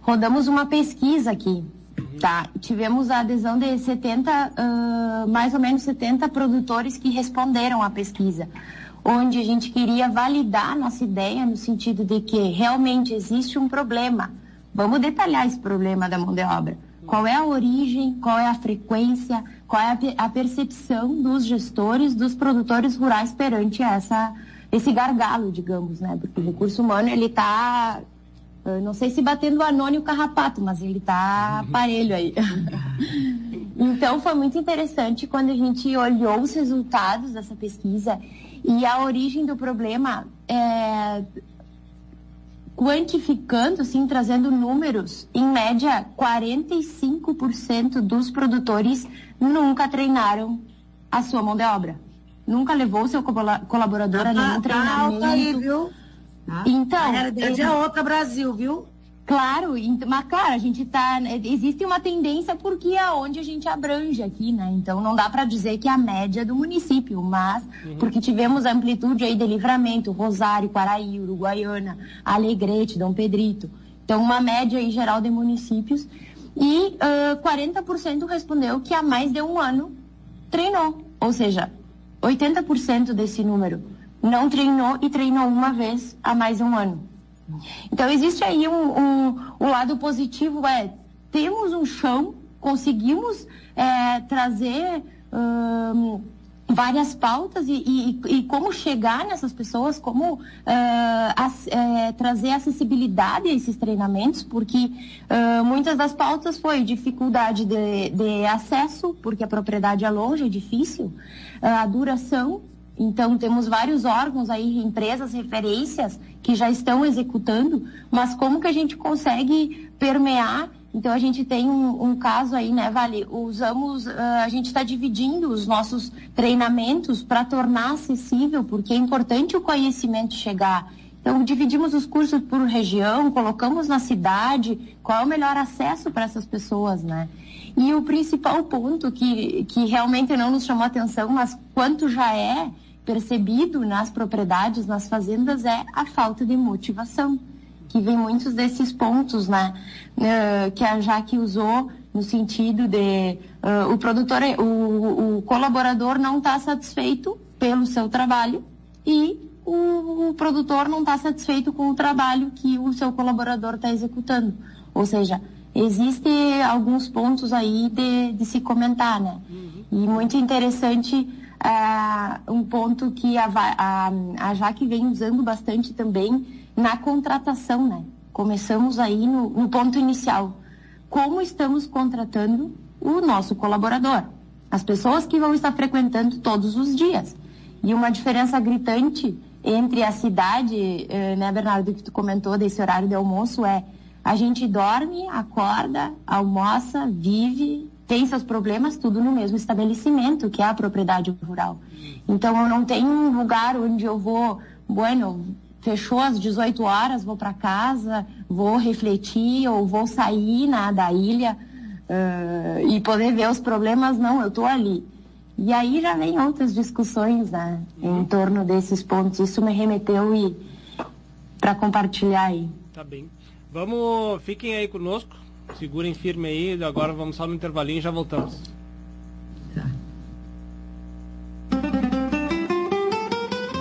rodamos uma pesquisa aqui. Tá, tivemos a adesão de 70, uh, mais ou menos 70 produtores que responderam à pesquisa onde a gente queria validar nossa ideia no sentido de que realmente existe um problema. Vamos detalhar esse problema da mão de obra. Qual é a origem, qual é a frequência, qual é a percepção dos gestores, dos produtores rurais perante essa, esse gargalo, digamos, né? Porque o recurso humano, ele está, não sei se batendo o anônimo carrapato, mas ele está aparelho aí. então, foi muito interessante quando a gente olhou os resultados dessa pesquisa e a origem do problema é quantificando, assim, trazendo números, em média, 45% dos produtores nunca treinaram a sua mão de obra. Nunca levou seu colaborador a nenhum tá, treinamento. Tá alto aí, viu? Então, a realidade é outra Brasil, viu? Claro, mas claro, a gente tá. Existe uma tendência porque é onde a gente abrange aqui, né? Então não dá para dizer que é a média do município, mas uhum. porque tivemos amplitude aí de livramento, Rosário, Quaraí, Uruguaiana, Alegrete, Dom Pedrito. Então, uma média aí geral de municípios. E uh, 40% respondeu que há mais de um ano treinou. Ou seja, 80% desse número não treinou e treinou uma vez há mais de um ano. Então, existe aí um, um, um lado positivo, é, temos um chão, conseguimos é, trazer hum, várias pautas e, e, e, como chegar nessas pessoas, como uh, as, é, trazer acessibilidade a esses treinamentos, porque uh, muitas das pautas foi dificuldade de, de, acesso, porque a propriedade é longe, é difícil, a duração então, temos vários órgãos aí, empresas, referências, que já estão executando, mas como que a gente consegue permear? Então, a gente tem um, um caso aí, né, Vale? Usamos, uh, a gente está dividindo os nossos treinamentos para tornar acessível, porque é importante o conhecimento chegar. Então, dividimos os cursos por região, colocamos na cidade, qual é o melhor acesso para essas pessoas, né? E o principal ponto que, que realmente não nos chamou atenção, mas quanto já é, percebido nas propriedades, nas fazendas, é a falta de motivação, que vem muitos desses pontos, né, uh, que a Jaque usou no sentido de uh, o produtor, o, o colaborador não está satisfeito pelo seu trabalho e o, o produtor não está satisfeito com o trabalho que o seu colaborador está executando. Ou seja, existem alguns pontos aí de, de se comentar, né? Uhum. E muito interessante uh, um ponto que a, a, a Jaque vem usando bastante também na contratação, né? Começamos aí no, no ponto inicial. Como estamos contratando o nosso colaborador? As pessoas que vão estar frequentando todos os dias. E uma diferença gritante entre a cidade, eh, né, Bernardo, que tu comentou desse horário de almoço, é a gente dorme, acorda, almoça, vive tem seus problemas tudo no mesmo estabelecimento, que é a propriedade rural. Então eu não tenho um lugar onde eu vou, bueno, fechou às 18 horas, vou para casa, vou refletir ou vou sair na, da ilha uh, e poder ver os problemas, não, eu estou ali. E aí já vem outras discussões né, uhum. em torno desses pontos. Isso me remeteu e para compartilhar aí. Tá bem. Vamos, fiquem aí conosco. Segurem firme aí, agora vamos só no intervalinho e já voltamos.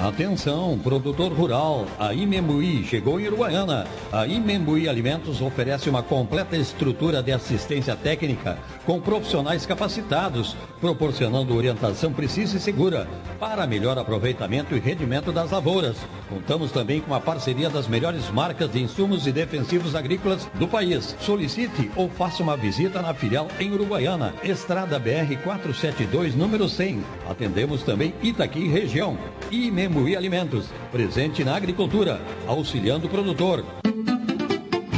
Atenção, produtor rural, a Imembuí chegou em Uruguaiana. A Imembuí Alimentos oferece uma completa estrutura de assistência técnica com profissionais capacitados, proporcionando orientação precisa e segura para melhor aproveitamento e rendimento das lavouras. Contamos também com a parceria das melhores marcas de insumos e defensivos agrícolas do país. Solicite ou faça uma visita na filial em Uruguaiana, Estrada BR 472, número 100. Atendemos também Itaqui região. Imembuí Embuí Alimentos, presente na agricultura, auxiliando o produtor.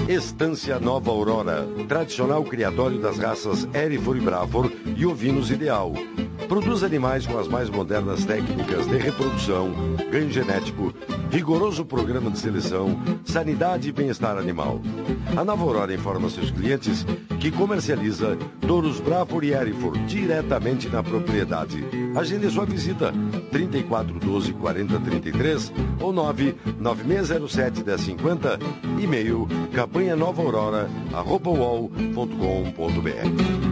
Estância Nova Aurora, tradicional criatório das raças Erifor e Brafor e ovinos ideal. Produz animais com as mais modernas técnicas de reprodução, ganho genético, rigoroso programa de seleção, sanidade e bem-estar animal. A Nova Aurora informa seus clientes que comercializa touros Brafor e Erifor diretamente na propriedade. Agende sua visita 34 12 40 33 ou 9 9607 1050 e-mail campanha nova aurora arroba Na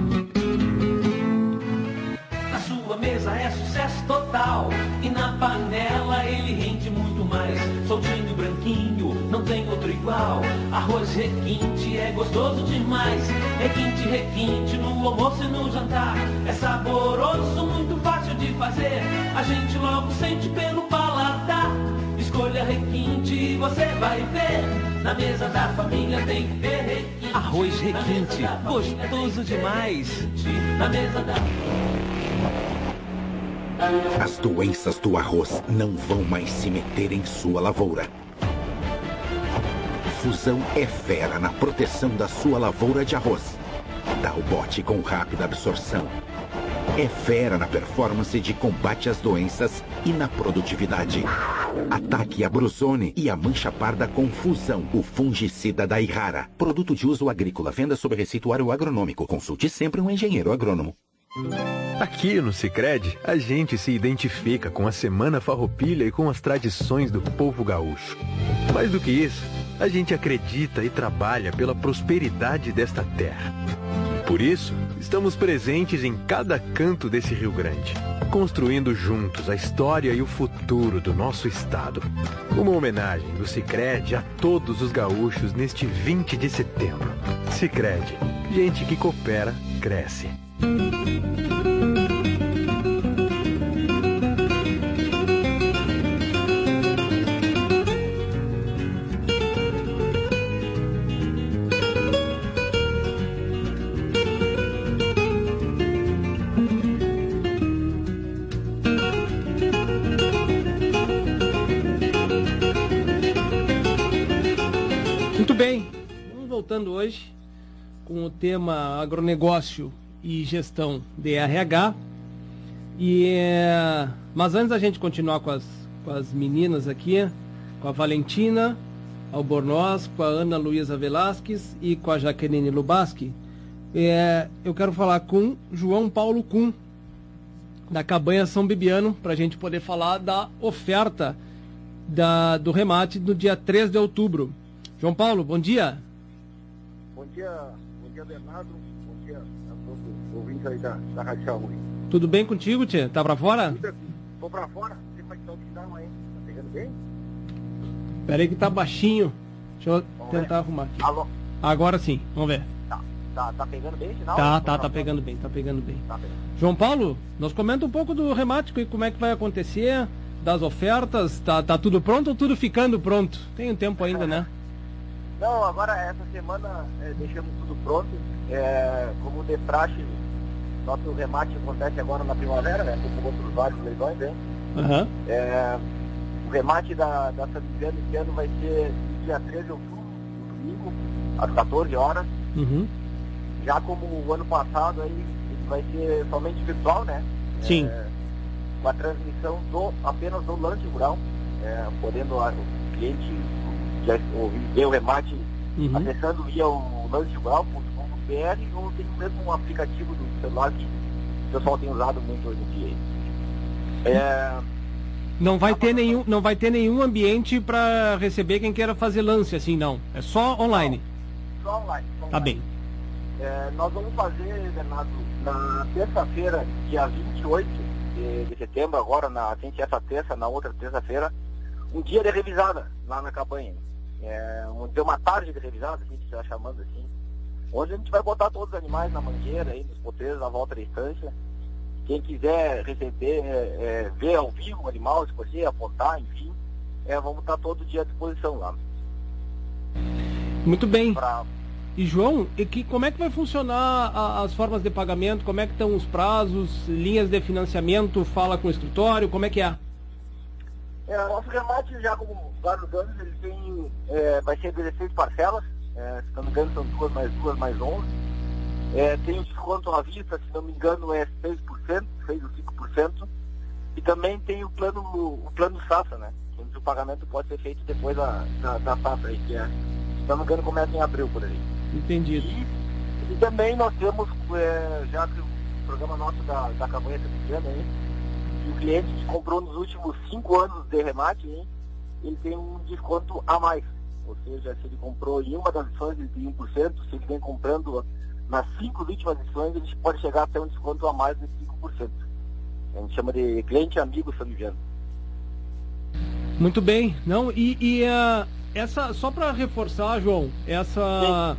é sucesso total e na panela ele rende muito mais. Soltinho, branquinho, não tem outro igual. Arroz requinte é gostoso demais. Requinte, requinte no almoço e no jantar. É saboroso, muito fácil de fazer. A gente logo sente pelo paladar. Escolha requinte e você vai ver. Na mesa da família tem que ter requinte. Arroz requinte, gostoso demais. Na mesa da As doenças do arroz não vão mais se meter em sua lavoura. Fusão é fera na proteção da sua lavoura de arroz. Dá o bote com rápida absorção. É fera na performance de combate às doenças e na produtividade. Ataque a brusone e a mancha parda com Fusão, o fungicida da Irrara. Produto de uso agrícola, venda sob receituário agronômico. Consulte sempre um engenheiro agrônomo. Aqui no Sicredi, a gente se identifica com a Semana Farroupilha e com as tradições do povo gaúcho. Mais do que isso, a gente acredita e trabalha pela prosperidade desta terra. Por isso, estamos presentes em cada canto desse Rio Grande, construindo juntos a história e o futuro do nosso estado. Uma homenagem do Sicredi a todos os gaúchos neste 20 de setembro. Sicredi, gente que coopera, cresce. Muito bem, vamos voltando hoje com o tema agronegócio e gestão de RH. E, é, mas antes da gente continuar com as, com as meninas aqui, com a Valentina Albornoz, com a Ana Luísa Velasquez e com a Jaqueline Lubaski, é, eu quero falar com João Paulo Kuhn, da Cabanha São Bibiano, para a gente poder falar da oferta da, do remate no dia 3 de outubro. João Paulo, bom dia. Bom dia, bom dia Bernardo, ouvintes aí da, da Rádio Saúde. Tudo bem contigo, Tia? Tá pra fora? Tô pra fora, não sei como é que tá o sinal aí. Tá pegando bem? Pera aí que tá baixinho. Deixa eu Vamos tentar ver. arrumar aqui. Alô? Agora sim, vamos ver. Tá, tá, tá pegando bem sinal? Tá, tá, tá fora. pegando bem, tá pegando bem. Tá pegando. João Paulo, nos comenta um pouco do remate e como é que vai acontecer, das ofertas, tá, tá tudo pronto ou tudo ficando pronto? Tem um tempo ainda, né? Não, agora essa semana é, deixamos tudo pronto. É, como de praxe, nosso remate acontece agora na primavera, né? Como outros vários leilões, hein? Aham. É, o remate da, da Viviano esse ano vai ser dia 13 de outubro, no domingo, às 14 horas. Uhum. Já como o ano passado aí, ele vai ser somente virtual, né? Sim. É, com a transmissão do, apenas do lance rural, é, podendo o cliente já ouvir ver o remate Uhum. acessando via o lancerural.com.br ou tem mesmo um aplicativo do celular que o pessoal tem usado muito hoje em dia. É, Não vai ter nenhum, não vai ter nenhum ambiente para receber quem queira fazer lance assim, não. É só online. só online. só Tá online. bem. É, nós vamos fazer, Bernardo, na terça-feira, dia 28 de, de setembro, agora, na, ser essa terça, na outra terça-feira, um dia de revisada lá na cabanha. É, dizer, uma tarde de revisada, a gente está chamando assim, onde a gente vai botar todos os animais na mangueira, aí, nos poteiros, à volta da estância. Quem quiser receber, é, é, ver ao vivo o animal, escolher, apontar, enfim, é, vamos estar todo dia à disposição lá. Muito bem. Pra, E João, e que, como é que vai funcionar a- as formas de pagamento? Como é que estão os prazos, linhas de financiamento? Fala com o escritório, como é que é? É, o nosso remate, já como vários anos, ele tem, é, vai ser 16 parcelas, é, se não me engano são duas mais duas mais 11. É, tem o desconto à vista, se não me engano é 6%, 6 ou 5%. E também tem o plano, o plano safra, né? Onde o pagamento pode ser feito depois da, da, da safra, aí, que é, se não me engano começa em abril por aí. Entendido. E, e também nós temos, é, já que o programa nosso da, da campanha pequena aí, e o cliente que comprou nos últimos cinco anos de remate, hein, ele tem um desconto a mais. Ou seja, se ele comprou em uma das edições, ele tem 1%, se ele vem comprando nas cinco últimas edições, ele pode chegar até um desconto a mais de 5%. A gente chama de cliente amigo soliviano. Muito bem. Não, e, e uh, essa, só para reforçar, João, essa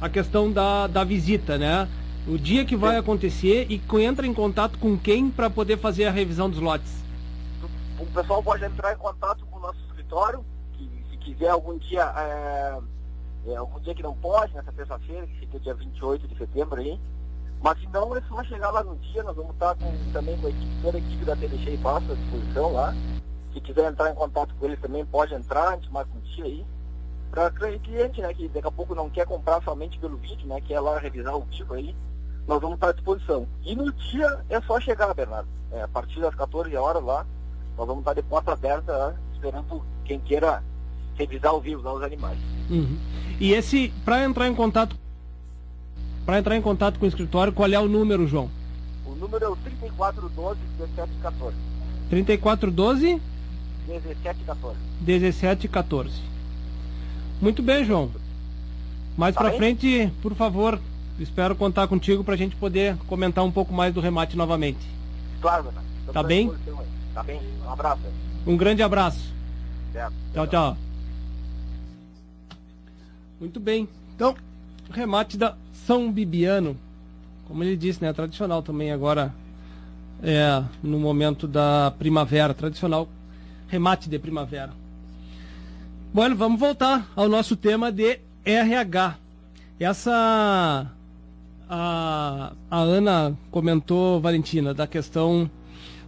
a questão da, da visita, né? O dia que vai Sim. acontecer e entra em contato com quem para poder fazer a revisão dos lotes? O pessoal pode entrar em contato com o nosso escritório, quiser algum dia, é, é, algum dia que não pode, nessa terça-feira, que fica dia 28 de setembro aí. Mas se não, é só chegar lá no dia, nós vamos estar com, também com a equipe, toda a equipe da TDX e Passo à disposição lá. Se quiser entrar em contato com eles também pode entrar, a gente marca um dia aí. Para cliente, né, que daqui a pouco não quer comprar somente pelo vídeo, né, quer lá revisar o vídeo aí, nós vamos estar à disposição. E no dia é só chegar, Bernardo. É, a partir das 14 horas lá, nós vamos estar de porta aberta, esperando quem queira revisar ao vivo lá os animais. Uhum. E esse, para entrar em contato para entrar em contato com o escritório, qual é o número, João? O número é o 3412 1714. 3412 1714. 1714. Muito bem, João. Mais tá para frente, por favor, espero contar contigo para a gente poder comentar um pouco mais do remate novamente. Claro. Tá bem? Tá bem. Um abraço. Um grande abraço. Certo. Tchau, tchau. Muito bem. Então, remate da São Bibiano, como ele disse, né, tradicional também agora é no momento da primavera, tradicional remate de primavera. Bom, vamos voltar ao nosso tema de RH. Essa a, a Ana comentou, Valentina, da questão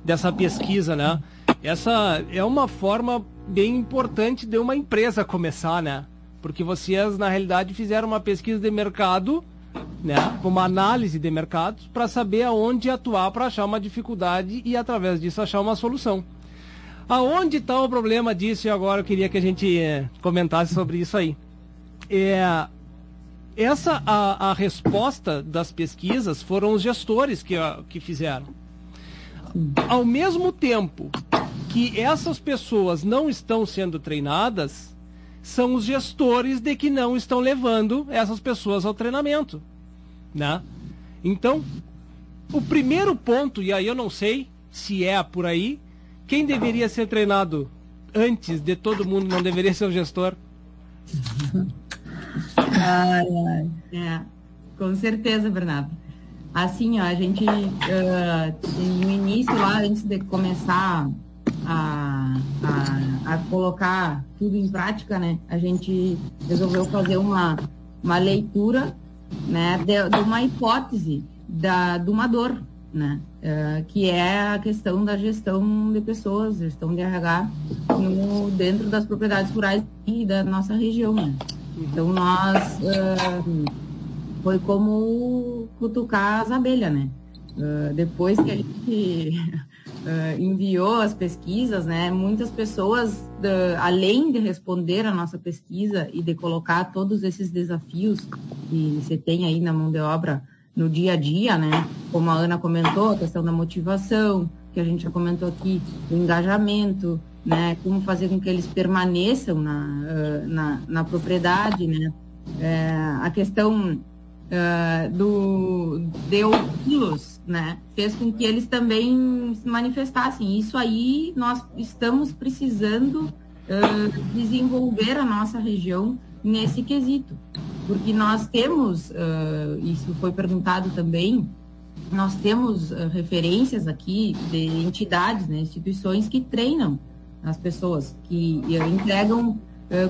dessa pesquisa, né? Essa é uma forma bem importante de uma empresa começar, né? Porque vocês, na realidade, fizeram uma pesquisa de mercado né, uma análise de mercados para saber aonde atuar para achar uma dificuldade e através disso achar uma solução. Aonde está o problema disso e agora eu queria que a gente é, comentasse sobre isso aí. É, essa a, a resposta das pesquisas foram os gestores que, que fizeram. Ao mesmo tempo que essas pessoas não estão sendo treinadas, são os gestores de que não estão levando essas pessoas ao treinamento, né? Então, o primeiro ponto, e aí eu não sei se é por aí, quem deveria ser treinado antes de todo mundo não deveria ser o gestor? É, com certeza, Bernardo. Assim, ó, a gente, uh, no início lá, antes de começar a, a, a, colocar tudo em prática, né? A gente resolveu fazer uma, uma leitura, né, de, de uma hipótese da, de uma dor, né? Uh, que é a questão da gestão de pessoas, gestão de RH no, dentro das propriedades rurais e da nossa região, né? Então nós uh, foi como cutucar as abelhas, né? Uh, depois que a gente uh, enviou as pesquisas, né? Muitas pessoas, além de responder a nossa pesquisa e de colocar todos esses desafios que você tem aí na mão de obra no dia a dia, né? Como a Ana comentou, a questão da motivação, que a gente já comentou aqui, o engajamento, né? Como fazer com que eles permaneçam na, na, na, propriedade, né? É, a questão uh, do de ouvi-los, né, fez com que eles também se manifestassem. Isso aí nós estamos precisando uh, desenvolver a nossa região nesse quesito, porque nós temos, uh, isso foi perguntado também, nós temos referências aqui de entidades, né, instituições que treinam as pessoas, que entregam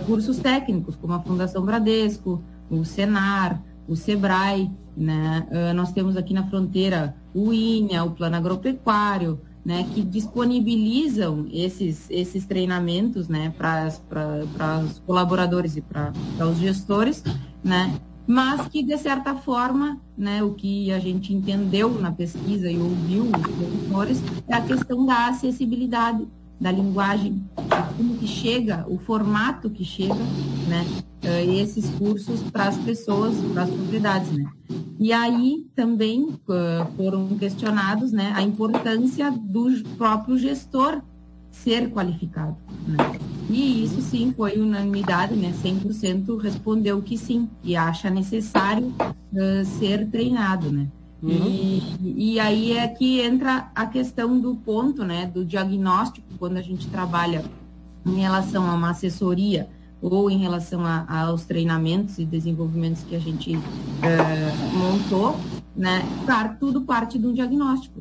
cursos técnicos, como a Fundação Bradesco, o Senar, o SEBRAE, né? Uh, nós temos aqui na fronteira o INHA, o Plano Agropecuário, né, que disponibilizam esses, esses treinamentos né, para os colaboradores e para os gestores, né, mas que, de certa forma, né, o que a gente entendeu na pesquisa e ouviu os professores é a questão da acessibilidade da linguagem, como que chega, o formato que chega, né, uh, esses cursos para as pessoas, para as propriedades, né. E aí também uh, foram questionados, né, a importância do próprio gestor ser qualificado, né. E isso sim foi unanimidade, né, 100% respondeu que sim, e acha necessário uh, ser treinado, né. Uhum. E, e aí é que entra a questão do ponto, né, do diagnóstico, quando a gente trabalha em relação a uma assessoria ou em relação a, aos treinamentos e desenvolvimentos que a gente é, montou, né, tudo parte do diagnóstico.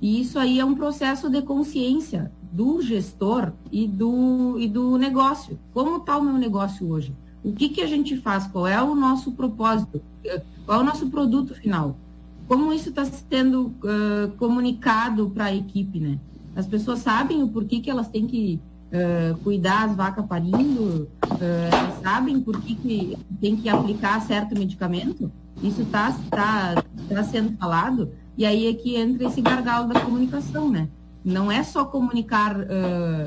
E isso aí é um processo de consciência do gestor e do, e do negócio. Como está o meu negócio hoje? O que, que a gente faz? Qual é o nosso propósito? Qual é o nosso produto final? Como isso está sendo uh, comunicado para a equipe, né? As pessoas sabem o porquê que elas têm que uh, cuidar as vacas parindo, uh, sabem por que, que tem que aplicar certo medicamento. Isso está tá, tá sendo falado, e aí é que entra esse gargalo da comunicação, né? Não é só comunicar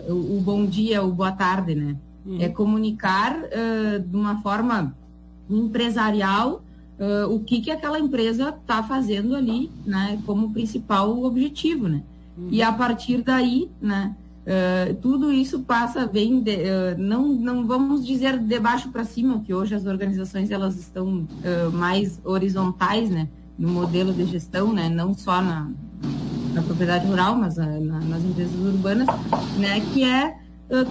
o, o, bom dia, o boa tarde, né? Uhum. É comunicar de uma forma empresarial uh, o que, que aquela empresa está fazendo ali, né, como principal objetivo, né? Uhum. E a partir daí, né, uh, tudo isso passa bem, de, uh, não, não vamos dizer de baixo para cima, que hoje as organizações elas estão mais horizontais, né, no modelo de gestão, né, não só na, na propriedade rural, mas na, nas empresas urbanas, né, que é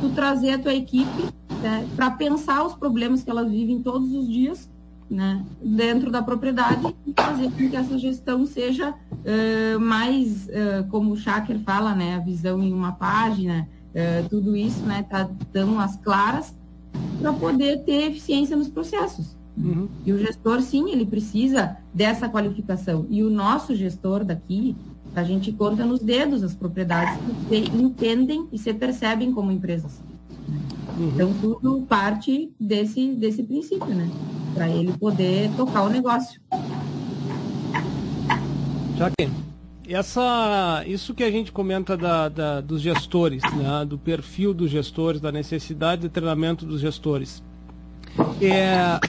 tu trazer a tua equipe né, para pensar os problemas que elas vivem todos os dias né, dentro da propriedade e fazer com que essa gestão seja uh, mais, uh, como o Shaker fala, né, a visão em uma página, uh, tudo isso, né, tá dando as claras para poder ter eficiência nos processos. Uhum. E o gestor, sim, ele precisa dessa qualificação. E o nosso gestor daqui, a gente conta nos dedos as propriedades que entendem e se percebem como empresas. Uhum. Então, tudo parte desse, desse princípio, né? Para ele poder tocar o negócio. Jaque, essa, isso que a gente comenta da, da, dos gestores, né? do perfil dos gestores, da necessidade de treinamento dos gestores. É,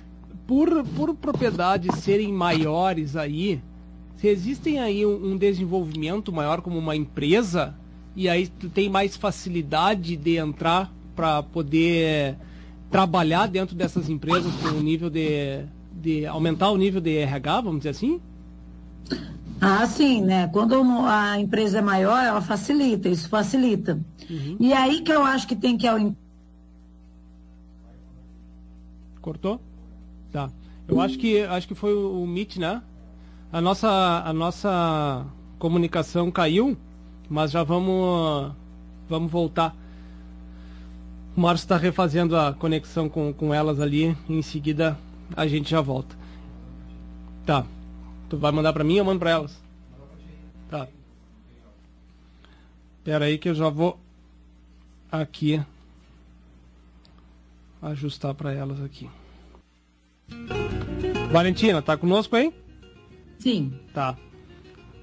por, por propriedades serem maiores aí, se existem aí um, um desenvolvimento maior como uma empresa, e aí tu tem mais facilidade de entrar para poder trabalhar dentro dessas empresas com o nível de, de aumentar o nível de RH, vamos dizer assim? Ah, sim, né? Quando a empresa é maior, ela facilita, isso facilita. Uhum. E aí que eu acho que tem que Cortou? Tá. Eu acho que acho que foi o, o Meet, né? A nossa a nossa comunicação caiu, mas já vamos vamos voltar. O Márcio está refazendo a conexão com, com elas ali. em seguida a gente já volta. Tá. Tu vai mandar para mim ou mando para elas? Tá. Espera aí que eu já vou aqui ajustar para elas aqui. Valentina, tá conosco aí? Sim. Tá.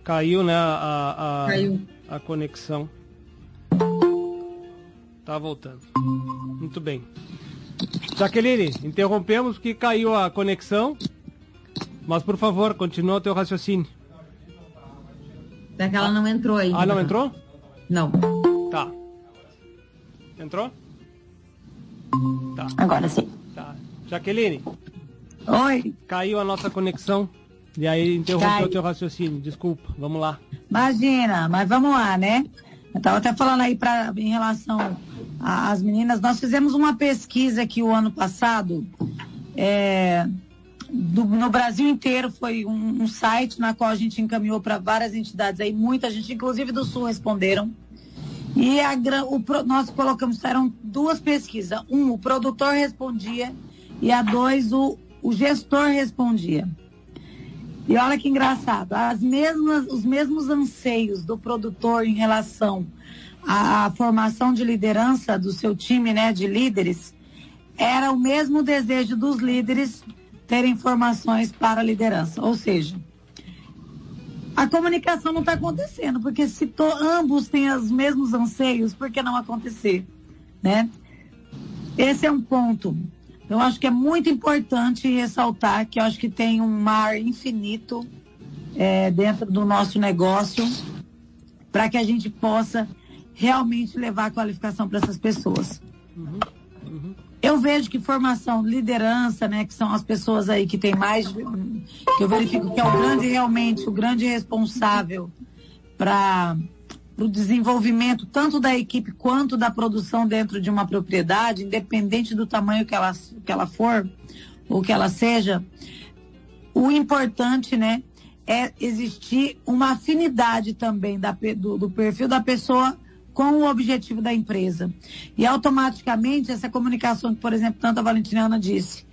Caiu, né, a, a, Caiu. a conexão. Tá voltando. Muito bem. Jaqueline, interrompemos porque caiu a conexão. Mas, por favor, continua o teu raciocínio. É que ela não entrou aí. Ah, não entrou? Não. Tá. Entrou? Tá. Agora sim. Tá. Jaqueline. Oi. Caiu a nossa conexão. E aí interrompeu o teu raciocínio. Desculpa. Vamos lá. Imagina, mas vamos lá, né? Eu estava até falando aí pra, em relação às meninas. Nós fizemos uma pesquisa aqui o ano passado. É, do, no Brasil inteiro foi um, um, site na qual a gente encaminhou para várias entidades aí, muita gente, inclusive do Sul, responderam. E a, o, nós colocamos, eram duas pesquisas. Um, o produtor respondia, e a dois, o, o gestor respondia. E olha que engraçado, as mesmas, os mesmos anseios do produtor em relação à formação de liderança do seu time, né, de líderes, era o mesmo desejo dos líderes terem informações para a liderança. Ou seja, a comunicação não está acontecendo, porque se to, ambos têm os mesmos anseios, por que não acontecer? Né? Esse é um ponto. Eu acho que é muito importante ressaltar que eu acho que tem um mar infinito é, dentro do nosso negócio para que a gente possa realmente levar a qualificação para essas pessoas. Uhum, uhum. Eu vejo que formação, liderança, né, que são as pessoas aí que têm mais, que eu verifico que é o grande realmente, o grande responsável para para o desenvolvimento tanto da equipe quanto da produção dentro de uma propriedade, independente do tamanho que ela, que ela for ou que ela seja, o importante, né, é existir uma afinidade também da, do, do perfil da pessoa com o objetivo da empresa. E automaticamente essa comunicação que, por exemplo, tanto a Valentiniana disse,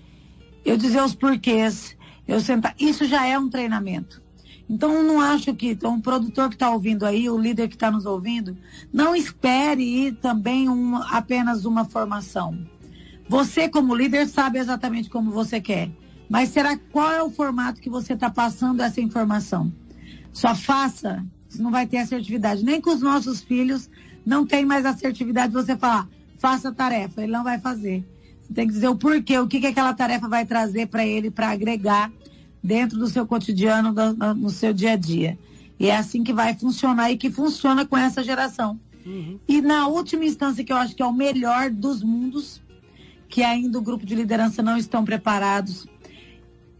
eu dizer os porquês, eu sentar, isso já é um treinamento. Então, não acho que então, o produtor que está ouvindo aí, o líder que está nos ouvindo, não espere ir também um, apenas uma formação. Você, como líder, sabe exatamente como você quer. Mas será qual é o formato que você está passando essa informação? Só faça, não vai ter assertividade. Nem com os nossos filhos não tem mais assertividade você falar, faça a tarefa, ele não vai fazer. Você tem que dizer o porquê, o que, que aquela tarefa vai trazer para ele para agregar dentro do seu cotidiano, no, no, seu dia a dia. E é assim que vai funcionar e que funciona com essa geração. Uhum. E na última instância, que eu acho que é o melhor dos mundos, que ainda o grupo de liderança não estão preparados,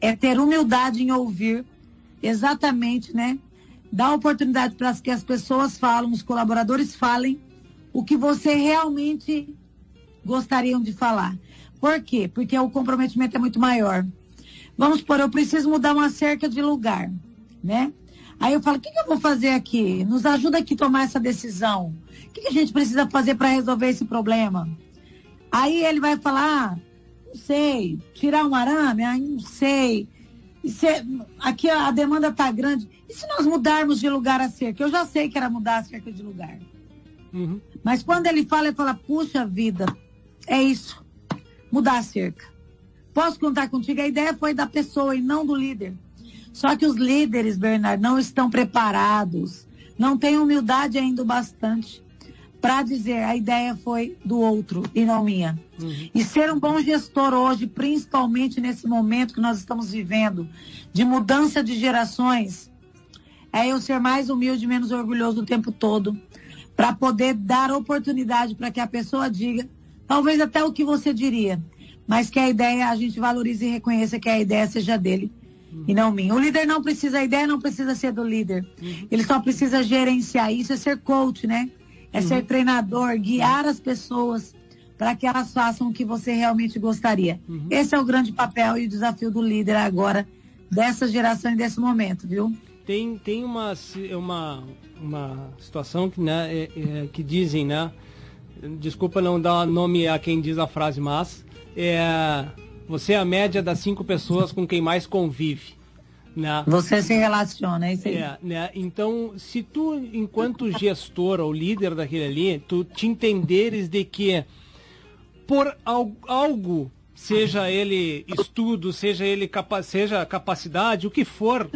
é ter humildade em ouvir exatamente, né? Dar oportunidade para que as pessoas falem, os colaboradores falem o que você realmente gostariam de falar. Por quê? Porque o comprometimento é muito maior. Vamos supor, eu preciso mudar uma cerca de lugar, né? Aí eu falo, o que, que eu vou fazer aqui? Nos ajuda aqui a tomar essa decisão. O que, que a gente precisa fazer para resolver esse problema? Aí ele vai falar, ah, não sei, tirar um arame? Ah, não sei. Aqui a demanda está grande. E se nós mudarmos de lugar a cerca? Eu já sei que era mudar a cerca de lugar. Uhum. Mas quando ele fala, ele fala, puxa vida, é isso. Mudar a cerca. Posso contar contigo? A ideia foi da pessoa e não do líder. Só que os líderes, Bernardo, não estão preparados, não têm humildade ainda o bastante para dizer a ideia foi do outro e não minha. Uhum. E ser um bom gestor hoje, principalmente nesse momento que nós estamos vivendo, de mudança de gerações, é eu ser mais humilde, menos orgulhoso o tempo todo, para poder dar oportunidade para que a pessoa diga, talvez até o que você diria mas que a ideia, a gente valorize e reconheça que a ideia seja dele uhum. e não minha. O líder não precisa, a ideia não precisa ser do líder. Uhum. Ele só precisa gerenciar. Isso é ser coach, né? É uhum. ser treinador, guiar as pessoas para que elas façam o que você realmente gostaria. Uhum. Esse é o grande papel e o desafio do líder agora, dessa geração e desse momento, viu? Tem, tem uma, uma, uma situação que, né, é, é, que dizem, né? Desculpa não dar nome a quem diz a frase, mas é, você é a média das cinco pessoas com quem mais convive. Né? Você se relaciona, é isso aí. É, né? Então, se tu, enquanto gestor ou líder daquele ali, tu te entenderes de que por algo, seja ele estudo, seja ele capa seja capacidade, o que for,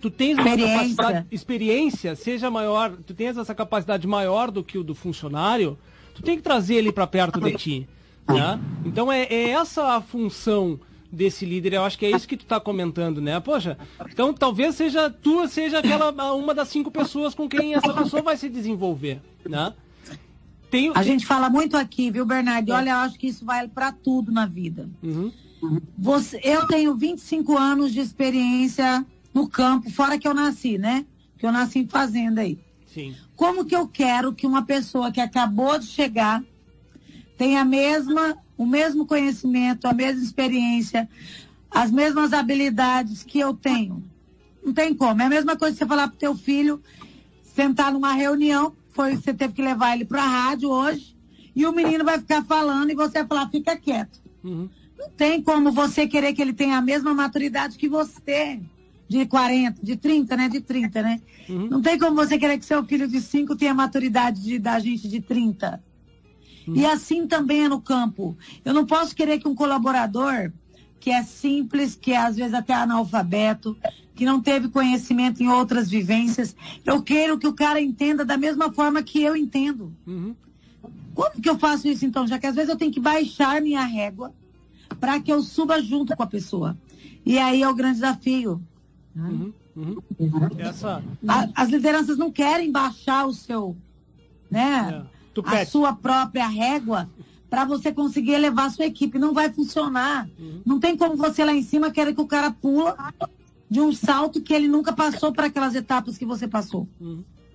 tu tens uma experiência. capacidade, experiência, seja maior, tu tens essa capacidade maior do que o do funcionário, tu tem que trazer ele para perto de ti. Né? Então é, é essa a função desse líder, eu acho que é isso que tu está comentando, né? Poxa, então talvez seja tu seja aquela uma das cinco pessoas com quem essa pessoa vai se desenvolver, né? Tem, a tem... gente fala muito aqui, viu, Bernardo? É. Olha, eu acho que isso vale para tudo na vida. Uhum. Você, eu tenho 25 anos de experiência no campo, fora que eu nasci, né? Que eu nasci em fazenda aí. Sim. Como que eu quero que uma pessoa que acabou de chegar tem a mesma, o mesmo conhecimento, a mesma experiência, as mesmas habilidades que eu tenho. Não tem como. É a mesma coisa que você falar pro teu filho sentar numa reunião, foi você teve que levar ele para a rádio hoje, e o menino vai ficar falando e você vai falar, fica quieto. Uhum. Não tem como você querer que ele tenha a mesma maturidade que você. de 40, de 30, né? De 30, né? Uhum. Não tem como você querer que seu filho de 5 tenha a maturidade de, da gente de 30. Uhum. E assim também é no campo. Eu não posso querer que um colaborador que é simples, que é às vezes até analfabeto, que não teve conhecimento em outras vivências, eu quero que o cara entenda da mesma forma que eu entendo. Uhum. Como que eu faço isso então? Já que às vezes eu tenho que baixar minha régua para que eu suba junto com a pessoa. E aí é o grande desafio. Uhum. Uhum. Essa. A- as lideranças não querem baixar o seu, né? É. A Tupete. sua própria régua para você conseguir elevar a sua equipe. Não vai funcionar. Uhum. Não tem como você lá em cima querer que o cara pula de um salto que ele nunca passou para aquelas etapas que você passou.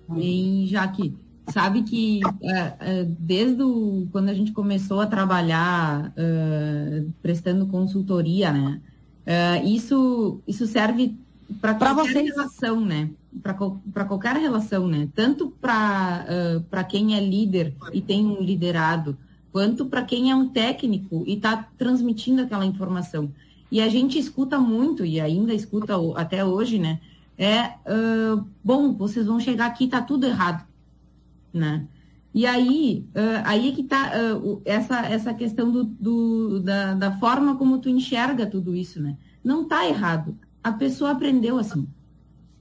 Bem, Jaque, sabe que é, é, desde o, quando a gente começou a trabalhar é, prestando consultoria, né? é, isso, isso serve para qualquer vocês. relação, né? Para qualquer relação, né? Tanto para quem é líder e tem um liderado, quanto para quem é um técnico e está transmitindo aquela informação. E a gente escuta muito, e ainda escuta até hoje, né? É, ah, bom, vocês vão chegar aqui, tá tudo errado, né? E aí, ah, aí é que tá o- essa, essa questão do, do- da, da forma como tu enxerga tudo isso, né? Não tá errado. A pessoa aprendeu assim.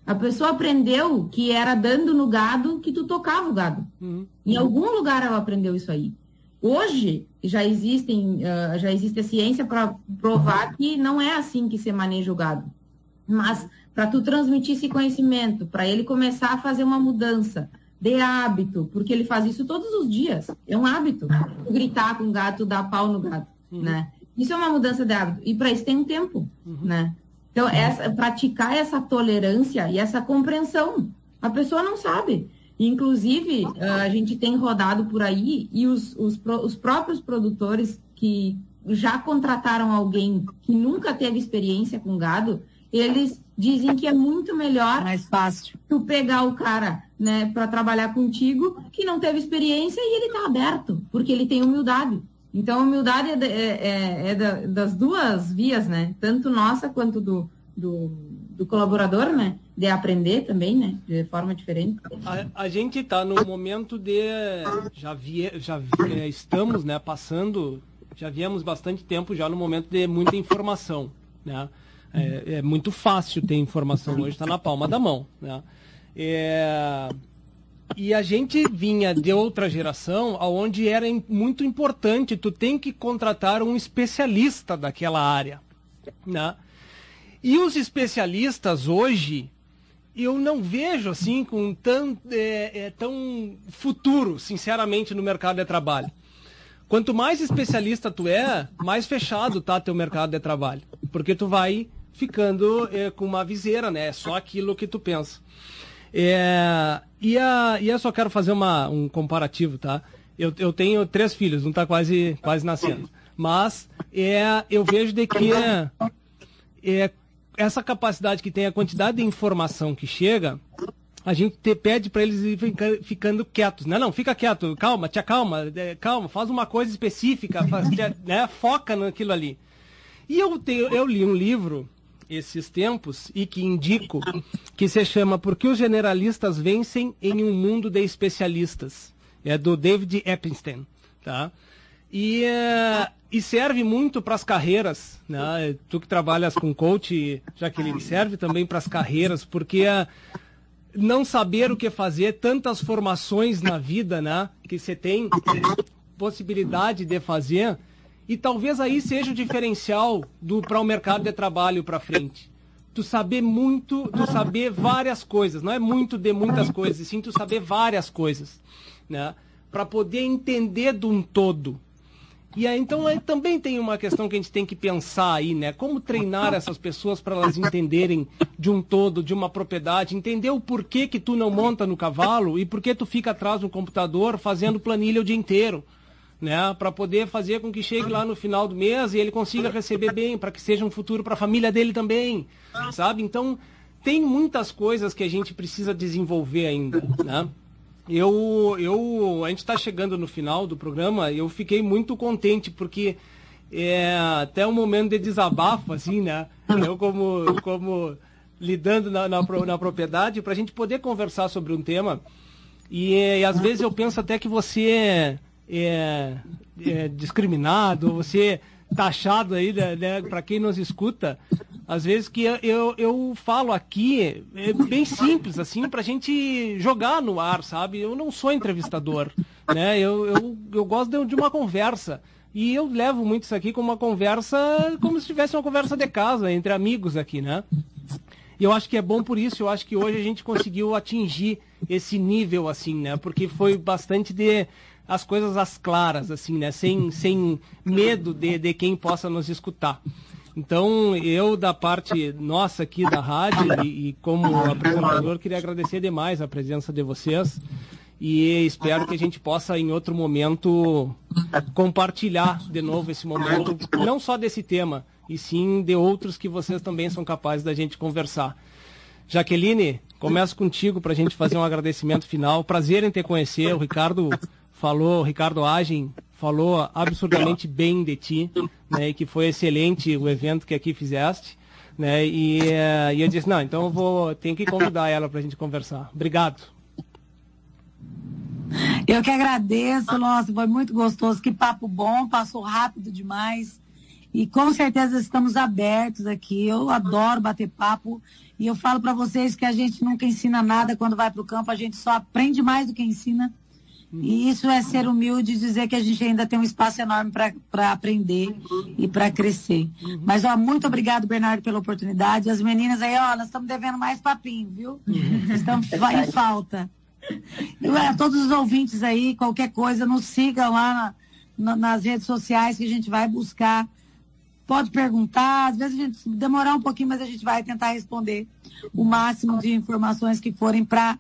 A pessoa aprendeu que era dando no gado que tu tocava o gado. Uhum. Em algum lugar ela aprendeu isso aí. Hoje já existem, ah, já existe a ciência para provar que não é assim que se maneja o gado. Mas para tu transmitir esse conhecimento, para ele começar a fazer uma mudança de hábito, porque ele faz isso todos os dias, é um hábito. Tu gritar com o gato, dar pau no gato, né? Isso é uma mudança de hábito e para isso tem um tempo, né? Então essa praticar essa tolerância e essa compreensão, a pessoa não sabe. Inclusive, ah, a gente tem rodado por aí e os, os, os próprios produtores que já contrataram alguém que nunca teve experiência com gado, eles dizem que é muito melhor Mais fácil. tu pegar o cara, né, para trabalhar contigo que não teve experiência e ele tá aberto, porque ele tem humildade. Então, a humildade é, é- é- é da- das duas vias, né? Tanto nossa quanto do, do, do colaborador, né? De aprender também, né? De forma diferente. A, a gente está no momento de já vie, já eh, estamos, né, passando, já viemos bastante tempo já no momento de muita informação, né? É, é muito fácil ter informação hoje, está na palma da mão, né? É, e a gente vinha de outra geração, aonde era muito importante, tu tem que contratar um especialista daquela área, né? E os especialistas hoje, eu não vejo assim com tão, é, é, tão futuro, sinceramente, no mercado de trabalho. Quanto mais especialista tu é, mais fechado tá teu mercado de trabalho. Porque tu vai ficando é, com uma viseira, né? É só aquilo que tu pensa. É, e, a, e eu só quero fazer uma, um comparativo, tá? Eu, eu tenho três filhos, um tá quase, quase nascendo. Mas é, eu vejo de que é, é, essa capacidade que tem, a quantidade de informação que chega, a gente te- pede para eles ir fica- ficando quietos. Não, não, fica quieto, calma, te acalma, é, calma, faz uma coisa específica, faz, né, foca naquilo ali. E eu, tenho, eu li um livro esses tempos e que indico que se chama Por que os generalistas vencem em um mundo de especialistas. É do David Epstein, tá? E, eh, e serve muito para as carreiras, né? Tu que trabalhas com coach, Jaqueline, serve também para as carreiras, porque eh, não saber o que fazer, tantas formações na vida, né? Que você tem possibilidade de fazer, e talvez aí seja o diferencial do para o mercado de trabalho para frente. Tu saber muito, tu saber várias coisas, não é muito de muitas coisas, sim tu saber várias coisas, né? Para poder entender de um todo. E aí, então, aí também tem uma questão que a gente tem que pensar aí, né? Como treinar essas pessoas para elas entenderem de um todo, de uma propriedade, entender o porquê que tu não monta no cavalo e por que tu fica atrás do computador fazendo planilha o dia inteiro, né? Para poder fazer com que chegue lá no final do mês e ele consiga receber bem, para que seja um futuro para a família dele também, sabe? Então, tem muitas coisas que a gente precisa desenvolver ainda, né? Eu, eu, a gente está chegando no final do programa. Eu fiquei muito contente porque é até um momento de desabafo, assim, né? Eu como, como lidando na, na, na propriedade para a gente poder conversar sobre um tema. E, e, às vezes eu penso até que você é, é, discriminado, você taxado aí, né, né para quem nos escuta, às vezes que eu, eu falo aqui, é bem simples, assim, para a gente jogar no ar, sabe? Eu não sou entrevistador, né? Eu, eu, eu gosto de uma conversa. E eu levo muito isso aqui como uma conversa, como se tivesse uma conversa de casa, entre amigos aqui, né? E eu acho que é bom por isso, eu acho que hoje a gente conseguiu atingir esse nível, assim, né? Porque foi bastante de as coisas às claras, assim, né? Sem, sem medo de, de quem possa nos escutar. Então, eu, da parte nossa aqui da rádio e, e como apresentador, queria agradecer demais a presença de vocês e espero que a gente possa em outro momento compartilhar de novo esse momento, não só desse tema, e sim de outros que vocês também são capazes da gente conversar. Jaqueline, começo contigo para a gente fazer um agradecimento final. Prazer em te conhecer. O Ricardo falou, Ricardo Agem falou absurdamente bem de ti, né, e que foi excelente o evento que aqui fizeste. Né, e, uh, e eu disse, não, então eu vou, tenho que convidar ela para a gente conversar. Obrigado. Eu que agradeço, nossa, foi muito gostoso, que papo bom, passou rápido demais. E com certeza estamos abertos aqui. Eu adoro bater papo. E eu falo para vocês que a gente nunca ensina nada quando vai para o campo, a gente só aprende mais do que ensina. E isso é ser humilde e dizer que a gente ainda tem um espaço enorme para aprender e para crescer. Mas, ó, muito obrigado, Bernardo, pela oportunidade. As meninas aí, ó, nós estamos devendo mais papinho, viu? Estamos em falta. A todos os ouvintes aí, qualquer coisa, nos sigam lá na, na, nas redes sociais que a gente vai buscar. Pode perguntar, às vezes a gente demorar um pouquinho, mas a gente vai tentar responder o máximo de informações que forem para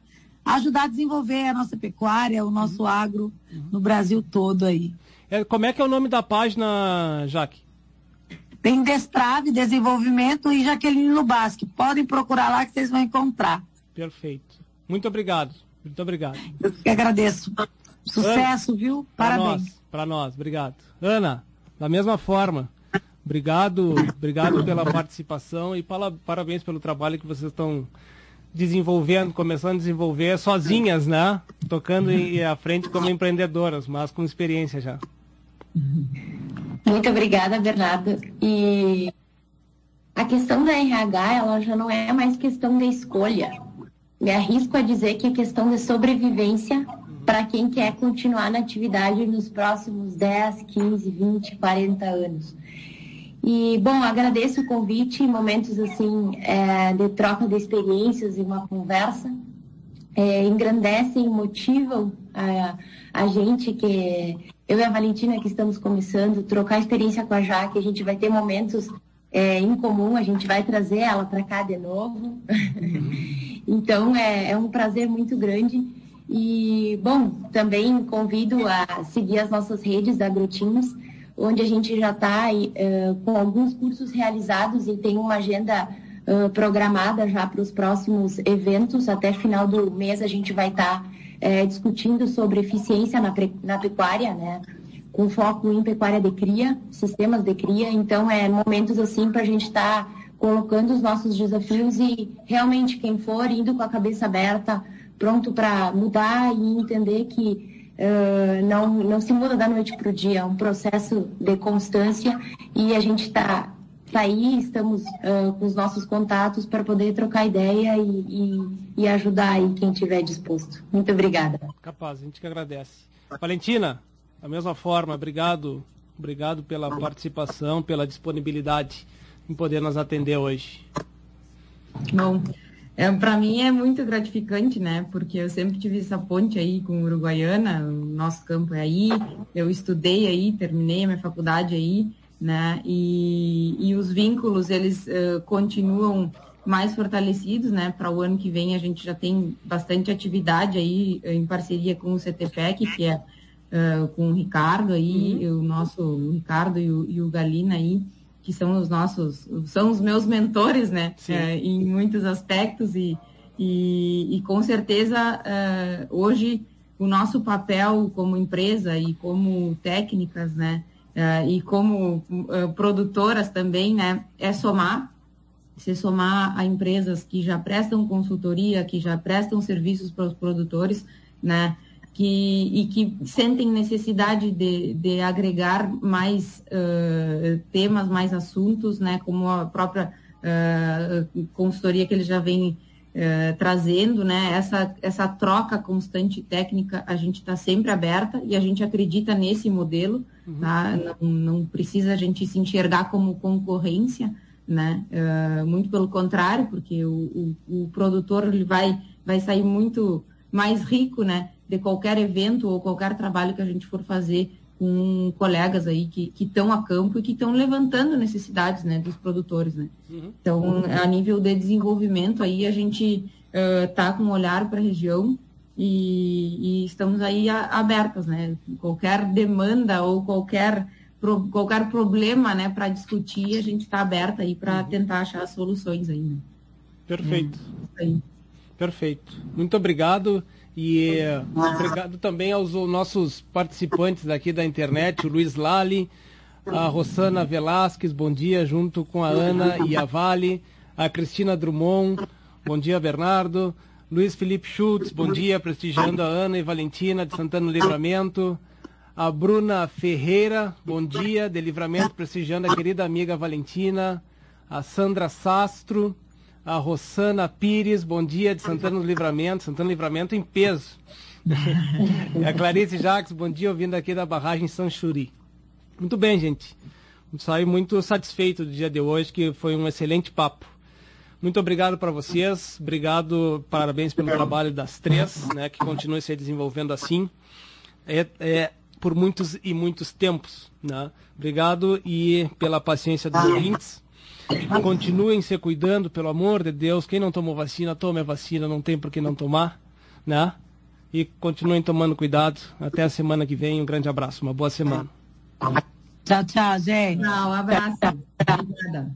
ajudar a desenvolver a nossa pecuária, o nosso agro no Brasil todo aí. É, como é que é o nome da página, Jaque? Tem Destrave, Desenvolvimento e Jaqueline Lubasque. Podem procurar lá que vocês vão encontrar. Perfeito. Muito obrigado. Muito obrigado. Eu que agradeço. Sucesso, Ana, viu? Parabéns. Para nós, nós, obrigado. Ana, da mesma forma, obrigado, obrigado pela participação e para, parabéns pelo trabalho que vocês estão desenvolvendo, começando a desenvolver sozinhas, né? Tocando à frente como empreendedoras, mas com experiência já. Muito obrigada, Bernardo. E a questão da RH, ela já não é mais questão de escolha me arrisco a dizer que é questão de sobrevivência para quem quer continuar na atividade nos próximos 10, 15, 20, 40 anos. E, bom, agradeço o convite, momentos assim é, de troca de experiências e uma conversa. É, engrandecem motivam a, a gente que eu e a Valentina que estamos começando, trocar experiência com a Jaque, a gente vai ter momentos é, em comum, a gente vai trazer ela para cá de novo. Então, é, é um prazer muito grande. E, bom, também convido a seguir as nossas redes da AgroTeams, onde a gente já está uh, com alguns cursos realizados e tem uma agenda uh, programada já para os próximos eventos. Até final do mês a gente vai estar tá, uh, discutindo sobre eficiência na, na pecuária, né? com foco em pecuária de cria, sistemas de cria. Então, é momentos assim para a gente estar tá colocando os nossos desafios e realmente quem for indo com a cabeça aberta, pronto para mudar e entender que uh, não, não se muda da noite para o dia, é um processo de constância e a gente está tá aí, estamos uh, com os nossos contatos para poder trocar ideia e, e, e ajudar aí quem estiver disposto. Muito obrigada. Capaz, a gente que agradece. Valentina, da mesma forma, obrigado, obrigado pela participação, pela disponibilidade em poder nos atender hoje. Bom, é, para mim é muito gratificante, né? Porque eu sempre tive essa ponte aí com Uruguaiana, o nosso campo é aí, eu estudei aí, terminei a minha faculdade aí, né? E, e os vínculos, eles uh, continuam mais fortalecidos, né? Para o ano que vem a gente já tem bastante atividade aí em parceria com o CTPEC, que é uh, com o Ricardo aí, uhum. o nosso o Ricardo e o, e o Galina aí, que são os nossos, são os meus mentores, né? É, em muitos aspectos e, e, e com certeza é, hoje o nosso papel como empresa e como técnicas, né? É, e como é, produtoras também, né? É somar, se somar a empresas que já prestam consultoria, que já prestam serviços para os produtores, né? Que, e que sentem necessidade de, de agregar mais uh, temas, mais assuntos, né? Como a própria uh, consultoria que eles já vêm uh, trazendo, né? Essa, essa troca constante técnica, a gente está sempre aberta e a gente acredita nesse modelo, uhum. tá? Não, não precisa a gente se enxergar como concorrência, né? Uh, muito pelo contrário, porque o, o, o, produtor ele vai, vai sair muito mais rico, né? De qualquer evento ou qualquer trabalho que a gente for fazer com colegas aí que estão a campo e que estão levantando necessidades, né? Dos produtores, né? Uhum. Então, a nível de desenvolvimento aí a gente uh, tá com um olhar para a região e, e, estamos aí a, abertas, né? Qualquer demanda ou qualquer pro, qualquer problema, né, para discutir, a gente está aberta aí para uhum. tentar achar soluções aí. Né? Perfeito. É, Perfeito. Muito obrigado. E obrigado também aos nossos participantes daqui da internet, o Luiz Lali, a Rosana Velasquez, bom dia, junto com a Ana e a Vale, a Cristina Drummond, bom dia, Bernardo, Luiz Felipe Schultz, bom dia, prestigiando a Ana e Valentina de Santana Livramento, a Bruna Ferreira, bom dia, de Livramento, prestigiando a querida amiga Valentina. A Sandra Sastro, a Rosana Pires, bom dia, de Santana do Livramento, Santana do Livramento em peso. a Clarice Jacques, bom dia, ouvindo aqui da barragem Sanchuri. Muito bem, gente. Saio muito satisfeito do dia de hoje, que foi um excelente papo. Muito obrigado para vocês, obrigado, parabéns pelo trabalho das três, né, que continue se desenvolvendo assim. É, é, por muitos e muitos tempos. Né? Obrigado e pela paciência dos ouvintes. Continuem se cuidando, pelo amor de Deus. Quem não tomou vacina, tome a vacina, não tem por que não tomar. Né? E continuem tomando cuidado. Até a semana que vem. Um grande abraço, uma boa semana. Tchau, tchau, gente. Tchau, um abraço. Obrigada.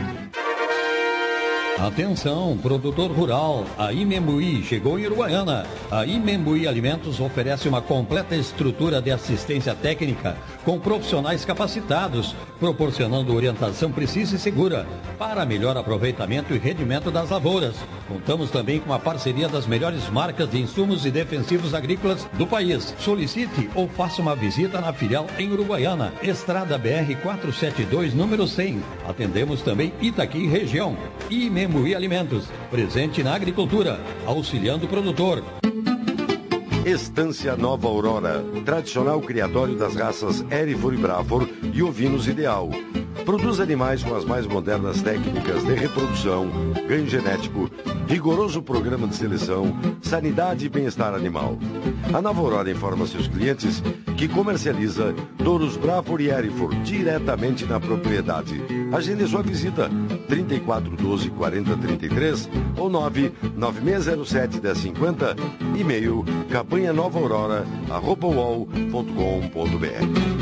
Atenção, produtor rural, a Imembuí chegou em Uruguaiana. A Imembuí Alimentos oferece uma completa estrutura de assistência técnica com profissionais capacitados, proporcionando orientação precisa e segura para melhor aproveitamento e rendimento das lavouras. Contamos também com a parceria das melhores marcas de insumos e defensivos agrícolas do país. Solicite ou faça uma visita na filial em Uruguaiana, Estrada BR 472, número 100. Atendemos também Itaqui região. E Alimentos, presente na agricultura, auxiliando o produtor. Estância Nova Aurora, tradicional criatório das raças Erifor e Brafor e ovinos ideal. Produz animais com as mais modernas técnicas de reprodução, ganho genético, rigoroso programa de seleção, sanidade e bem-estar animal. A Nova Aurora informa seus clientes que comercializa touros Brafor e Erifor diretamente na propriedade. Agende sua visita 34 12 40 33 ou 9 9607 1050 e-mail campanha nova aurora arroba Na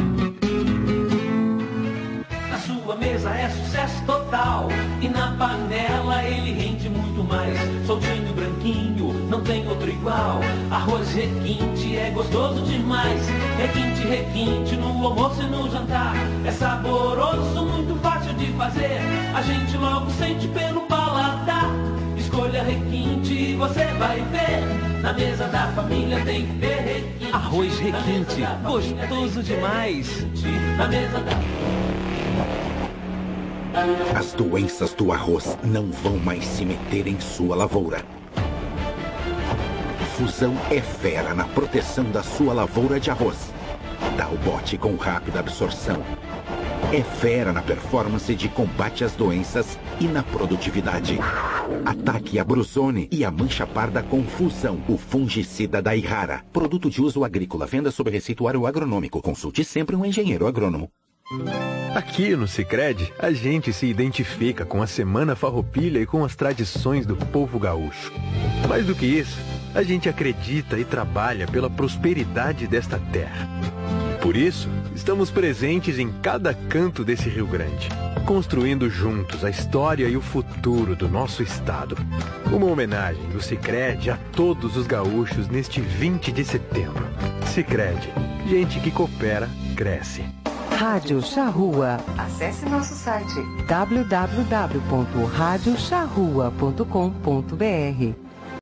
sua mesa é sucesso total e na panela ele rende muito mais. Soltinho, branquinho, não tem outro igual. Arroz requinte é gostoso demais. Requinte, requinte no almoço e no jantar. É saboroso, muito fácil de fazer. A gente logo sente pelo paladar. Escolha requinte e você vai ver. Na mesa da família tem que ter requinte. Arroz requinte, gostoso demais. Na mesa da As doenças do arroz não vão mais se meter em sua lavoura. Fusão é fera na proteção da sua lavoura de arroz. Dá o bote com rápida absorção. É fera na performance de combate às doenças e na produtividade. Ataque a brusone e a mancha parda com Fusão, o fungicida da Irrara. Produto de uso agrícola, venda sob receituário agronômico. Consulte sempre um engenheiro agrônomo. Aqui no Sicredi, a gente se identifica com a Semana Farroupilha e com as tradições do povo gaúcho. Mais do que isso, a gente acredita e trabalha pela prosperidade desta terra. Por isso, estamos presentes em cada canto desse Rio Grande, construindo juntos a história e o futuro do nosso estado. Uma homenagem do Sicredi a todos os gaúchos neste 20 de setembro. Sicredi, gente que coopera, cresce. Rádio Charrua. Acesse nosso site www.radiocharrua.com.br.